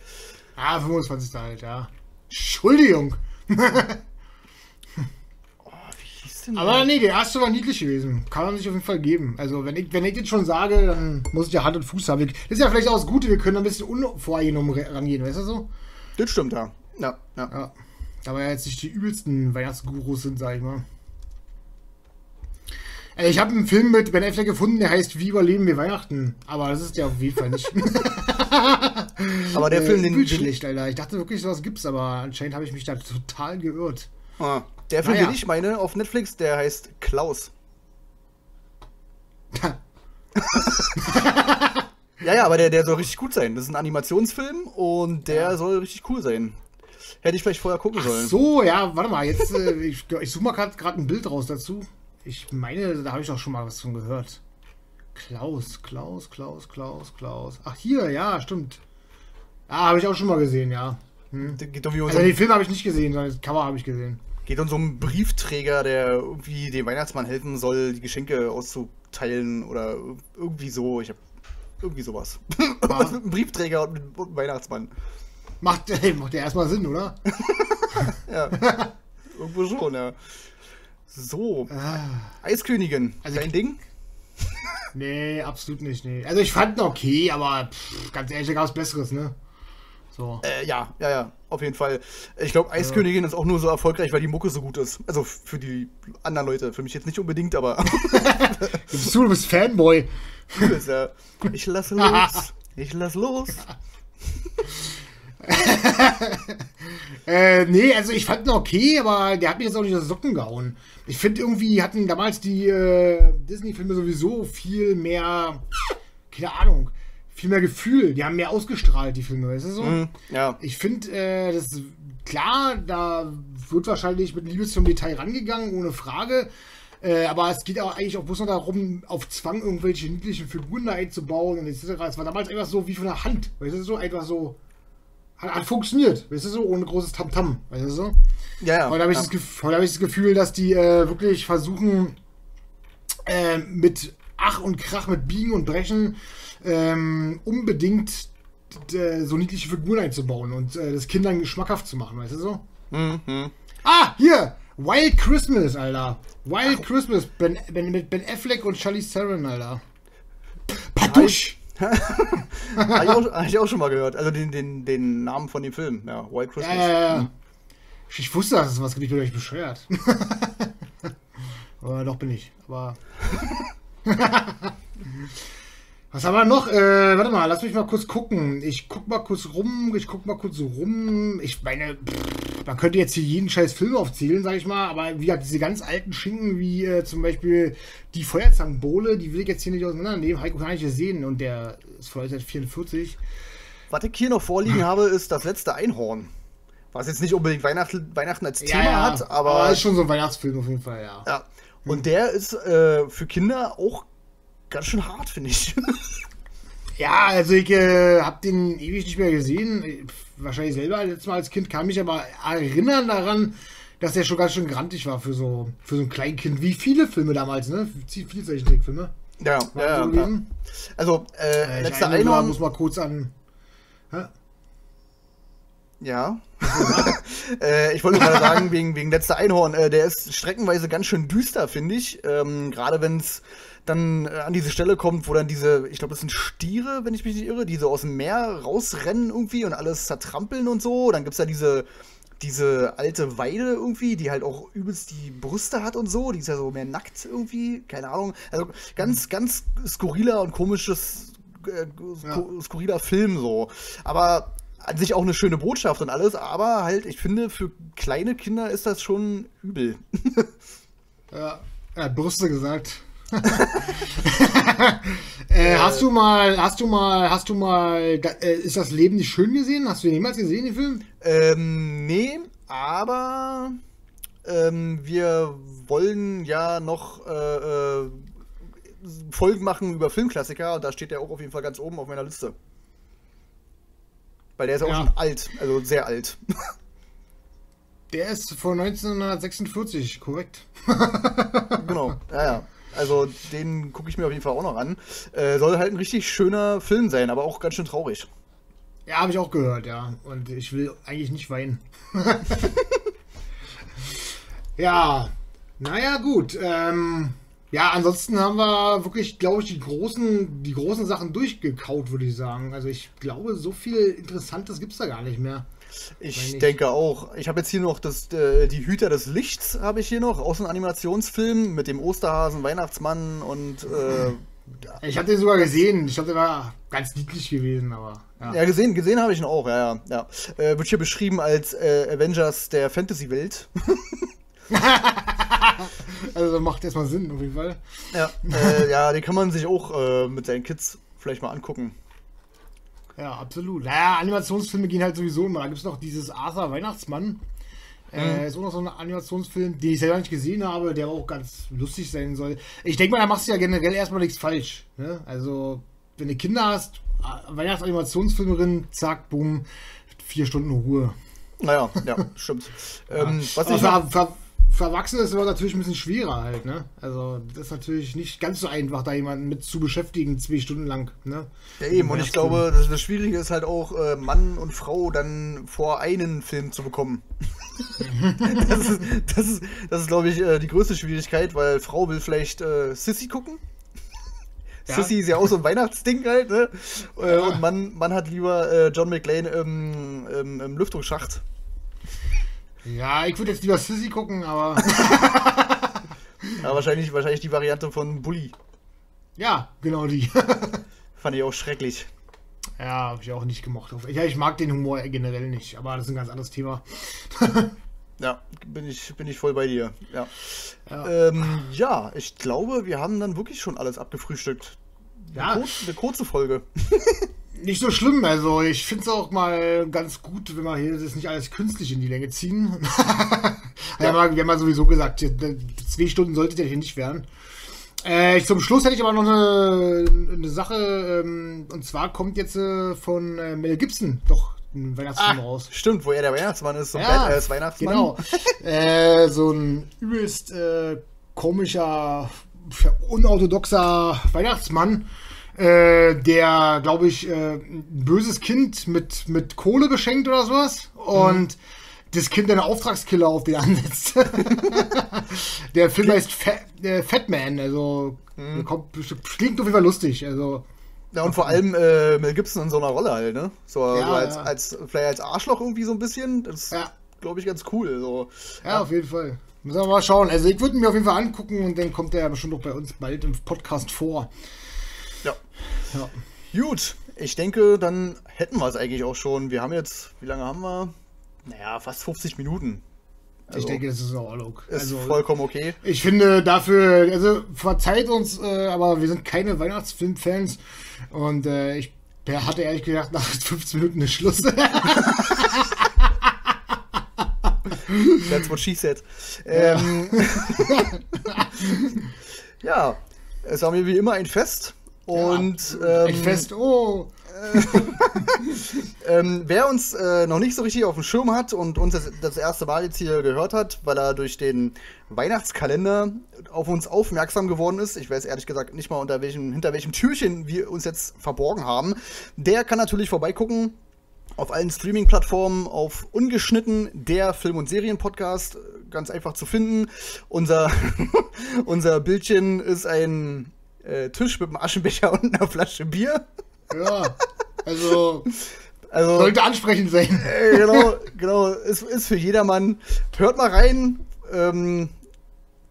Ah, 25. halt, ja. Entschuldigung. Oh, wie hieß denn Aber der? nee, der erste war niedlich gewesen. Kann man sich auf jeden Fall geben. Also, wenn ich, wenn ich jetzt schon sage, dann muss ich ja Hand und Fuß haben. Das ist ja vielleicht auch das Gute, wir können ein bisschen unvoreingenommen re- rangehen, weißt du so? Das stimmt, ja. Ja, ja. Ja. Da wir ja jetzt nicht die übelsten Weihnachtsgurus sind, sag ich mal. Äh, Ich habe einen Film mit Ben Affleck gefunden, der heißt Wie überleben wir Weihnachten? Aber das ist ja auf jeden Fall nicht. Aber der Äh, Film, den, den, schlecht, Alter. Ich dachte wirklich, sowas gibt's, aber anscheinend habe ich mich da total geirrt. ah, der Film, Naja. den ich meine, auf Netflix, der heißt Klaus. Ja, ja, aber der, der soll richtig gut sein. Das ist ein Animationsfilm und der soll richtig cool sein. Hätte ich vielleicht vorher gucken sollen. So, ja, warte mal, jetzt, äh, ich, ich suche mal gerade ein Bild raus dazu. Ich meine, da habe ich doch schon mal was von gehört. Klaus, Klaus, Klaus, Klaus, Klaus. Ach, hier, ja, stimmt. Ah, habe ich auch schon mal gesehen, ja. Geht um, Also den Film habe ich nicht gesehen, sondern das Cover habe ich gesehen. geht um so einen Briefträger, der irgendwie dem Weihnachtsmann helfen soll, die Geschenke auszuteilen oder irgendwie so. Ich habe irgendwie sowas. Einem Briefträger und einem Weihnachtsmann. Macht, ey, macht ja erstmal Sinn, oder? Ja. Irgendwo schon, ja. So, Ah, Eiskönigin. Also dein Ding? nee, absolut nicht, nee. Also ich fand ihn okay, aber pff, ganz ehrlich, da gab es Besseres, ne? So. Äh, ja, ja, ja, auf jeden Fall. Ich glaube, Eiskönigin ist auch nur so erfolgreich, weil die Mucke so gut ist. Also für die anderen Leute. Für mich jetzt nicht unbedingt, aber Du bist, du bist Fanboy. ja, ich lass los. Ich lass los. Äh, nee, also ich fand ihn okay, aber der hat mir jetzt auch nicht aus den Socken gehauen. Ich finde irgendwie hatten damals die äh, Disney-Filme sowieso viel mehr, keine Ahnung, viel mehr Gefühl. Die haben mehr ausgestrahlt, die Filme, weißt du so? Hm, ja, Ich finde, äh, das ist klar, da wird wahrscheinlich mit Liebe zum Detail rangegangen, ohne Frage. Äh, aber es geht auch eigentlich auch bloß noch darum, auf Zwang irgendwelche niedlichen Figuren da einzubauen und etc. Es war damals einfach so wie von der Hand, weißt du so, einfach so. Hat, hat funktioniert, weißt du so, ohne großes Tamtam, weißt du so. ja, ja. Heute habe ich, ja. das heute hab ich das Gefühl, dass die äh, wirklich versuchen, äh, mit Ach und Krach, mit Biegen und Brechen ähm, unbedingt äh, so niedliche Figuren einzubauen und äh, das Kindern geschmackhaft zu machen, weißt du so? Hm, hm. Ah, hier! Wild Christmas, Alter. Wild Christmas ben, ben, mit Ben Affleck und Charlie Theron, Alter. Patusch! Habe ich, auch- hab ich auch schon mal gehört. Also den, den, den Namen von dem Film. Ja, White Christmas. ja, ja. Ich wusste, dass es was gibt, ich bin euch bescheuert. Aber doch bin ich. Aber. Was haben wir noch? Äh, warte mal, lass mich mal kurz gucken. Ich guck mal kurz rum, ich guck mal kurz so rum. Ich meine, pff, man könnte jetzt hier jeden scheiß Film aufzählen, sag ich mal, aber wie gesagt, diese ganz alten Schinken, wie äh, zum Beispiel die Feuerzangenbowle, die will ich jetzt hier nicht auseinandernehmen, habe ich gar nicht gesehen und der ist von 1944. Was ich hier noch vorliegen habe, ist das letzte Einhorn. Was jetzt nicht unbedingt Weihnachten, Weihnachten als Thema hat, aber. ist schon so ein Weihnachtsfilm auf jeden Fall, ja. ja. Und der ist äh, für Kinder auch ganz schön hart, finde ich. Ja, also ich äh, habe den ewig nicht mehr gesehen. Wahrscheinlich selber letztes Mal als Kind kann mich aber erinnern daran, dass er schon ganz schön grantig war für so für so ein Kleinkind. Wie viele Filme damals, ne? Viel, viele Zeichentrickfilme. ja, ja, so ja. Also, äh, Äh, mal, Einhorn. muss mal kurz an. Hä? Ja. äh, ich wollte mal sagen, wegen, wegen letzter Einhorn, äh, der ist streckenweise ganz schön düster, finde ich. Ähm, Gerade wenn es dann äh, an diese Stelle kommt, wo dann diese, ich glaube, das sind Stiere, wenn ich mich nicht irre, die so aus dem Meer rausrennen irgendwie und alles zertrampeln und so. Dann gibt es ja diese, diese alte Weide irgendwie, die halt auch übelst die Brüste hat und so. Die ist ja so mehr nackt irgendwie, keine Ahnung. Also ganz, ganz skurriler und komisches, äh, Ja. skurriler Film so. Aber an sich auch eine schöne Botschaft und alles, aber halt, ich finde, für kleine Kinder ist das schon übel. Ja, er hat Brüste gesagt. äh, hast du mal, hast du mal, hast du mal, äh, ist das Leben nicht schön gesehen? Hast du den jemals gesehen, den Film? Ähm, nee, aber ähm, wir wollen ja noch äh, äh, Folgen machen über Filmklassiker und da steht der auch auf jeden Fall ganz oben auf meiner Liste. Weil der ist auch Ja. schon alt, also sehr alt. Der ist von 1946, korrekt. genau, ja, ja. Also den gucke ich mir auf jeden Fall auch noch an. Äh, soll halt ein richtig schöner Film sein, aber auch ganz schön traurig. Ja, habe ich auch gehört, ja. Und ich will eigentlich nicht weinen. ja, naja, gut. Ähm, ja, ansonsten haben wir wirklich, glaube ich, die großen, die großen Sachen durchgekaut, würde ich sagen. Also ich glaube, so viel Interessantes gibt es da gar nicht mehr. Ich denke auch. Ich habe jetzt hier noch das, äh, die Hüter des Lichts, habe ich hier noch, aus einem Animationsfilm mit dem Osterhasen, Weihnachtsmann und äh, Ich habe den sogar gesehen. Ich der war ganz niedlich gewesen, aber ja. ja, gesehen, gesehen habe ich ihn auch, ja, ja. ja. Äh, wird hier beschrieben als äh, Avengers der Fantasy-Welt. Also das macht erstmal Sinn, auf jeden Fall. ja, äh, ja, den kann man sich auch äh, mit seinen Kids vielleicht mal angucken. Ja, absolut. Naja, Animationsfilme gehen halt sowieso immer. Da gibt es noch dieses Arthur Weihnachtsmann. Äh, ist auch noch so ein Animationsfilm, den ich selber nicht gesehen habe, der auch ganz lustig sein soll. Ich denke mal, da machst du ja generell erstmal nichts falsch. Ne? Also, wenn du Kinder hast, äh, Weihnachtsanimationsfilmerin, zack, boom, vier Stunden Ruhe. Naja, ja, stimmt. Ähm, was ich noch, für, Erwachsene ist es aber natürlich ein bisschen schwerer halt, ne? Also, das ist natürlich nicht ganz so einfach, da jemanden mit zu beschäftigen, zwei Stunden lang, ne? ja, eben, und ich glaube, das, das Schwierige ist halt auch, äh, Mann und Frau dann vor einen Film zu bekommen. das ist, das ist, das ist glaube ich, äh, die größte Schwierigkeit, weil Frau will vielleicht äh, Sissy gucken. Ja. Sissy ist ja auch so ein Weihnachtsding halt, ne? Äh, Und man, man hat lieber äh, John McClane im, im, im Lüftungsschacht. Ja, ich würde jetzt lieber Sissy gucken, aber. Ja, wahrscheinlich, wahrscheinlich die Variante von Bully. ja, genau die. Fand ich auch schrecklich. Ja, habe ich auch nicht gemocht. Ja, ich mag den Humor generell nicht, aber das ist ein ganz anderes Thema. Ja, bin ich, bin ich voll bei dir. Ja. Ja. Ähm, ja, ich glaube, wir haben dann wirklich schon alles abgefrühstückt. Ja. Eine, kurze, eine kurze Folge. Nicht so schlimm, also ich finde es auch mal ganz gut, wenn wir hier das nicht alles künstlich in die Länge ziehen. wir, haben mal, wir haben mal sowieso gesagt, hier, zwei Stunden sollte der hier nicht werden. Äh, zum Schluss hätte ich aber noch eine, eine Sache, ähm, und zwar kommt jetzt äh, von äh, Mel Gibson doch ein Weihnachtsfilm raus. Stimmt, wo er der Weihnachtsmann ist, so ein Badass Weihnachtsmann. Genau. äh, so ein übelst äh, komischer, unorthodoxer Weihnachtsmann, äh, der, glaube ich, äh, ein böses Kind mit, mit Kohle beschenkt oder sowas. Und das Kind einen Auftragskiller auf den ansetzt. der Film heißt Fa äh, Fat Man, also kommt, klingt auf jeden Fall lustig. Also, Ja, und vor allem äh, Mel Gibson in so einer Rolle halt, ne? So, Ja, so als, ja. als, vielleicht als Arschloch irgendwie so ein bisschen. Das ist, Ja. glaube ich, ganz cool. So. Ja, auf jeden Fall. Müssen wir mal schauen. Also ich würde ihn mir auf jeden Fall angucken und dann kommt er bestimmt noch bei uns bald im Podcast vor. Ja. Ja. Gut, ich denke, dann hätten wir es eigentlich auch schon. Wir haben jetzt, wie lange haben wir? Naja, fast 50 Minuten. Also, ich denke, das ist in Ordnung. ist Also, vollkommen okay. ich finde dafür, also verzeiht uns, äh, aber wir sind keine Weihnachtsfilmfans und äh, ich hatte ehrlich gesagt nach 15 Minuten eine Schluss. That's what she said. Ähm, ja, es war mir wie immer ein Fest. Und ähm, Echt fest, oh. Ähm, wer uns äh, noch nicht so richtig auf dem Schirm hat und uns das, das erste Mal jetzt hier gehört hat, weil er durch den Weihnachtskalender auf uns aufmerksam geworden ist, ich weiß ehrlich gesagt nicht mal unter welchem, hinter welchem Türchen wir uns jetzt verborgen haben, der kann natürlich vorbeigucken auf allen Streaming-Plattformen, auf ungeschnitten, der Film- und Serien-Podcast, ganz einfach zu finden. Unser, unser Bildchen ist ein äh, Tisch mit einem Aschenbecher und einer Flasche Bier. Ja, also Also, sollte ansprechend sein. äh, genau, genau, ist, ist für jedermann. Hört mal rein. Ähm,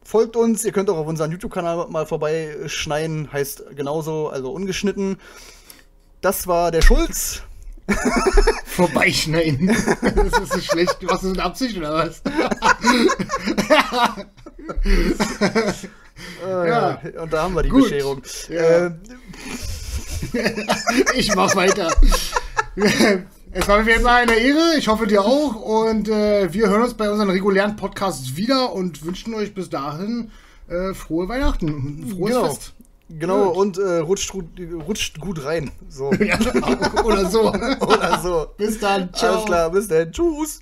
folgt uns. Ihr könnt auch auf unseren YouTube-Kanal mal vorbeischneiden. Heißt genauso, also ungeschnitten. Das war der Schulz. Vorbeischneiden. Das ist nicht schlecht. Was ist in Absicht oder was? Äh, Ja. Und da haben wir die Gut. Bescherung. Ja. Äh, Ich mach weiter. Es war mir immer eine Ehre. Ich hoffe dir auch. Und äh, wir hören uns bei unseren regulären Podcasts wieder und wünschen euch bis dahin äh, frohe Weihnachten. Frohes genau. Fest. Genau, Gut. und äh, rutscht, gut- rutscht gut rein. So. Ja, oder so. Oder so. Bis dann. Ciao. Alles klar, bis dann. Tschüss.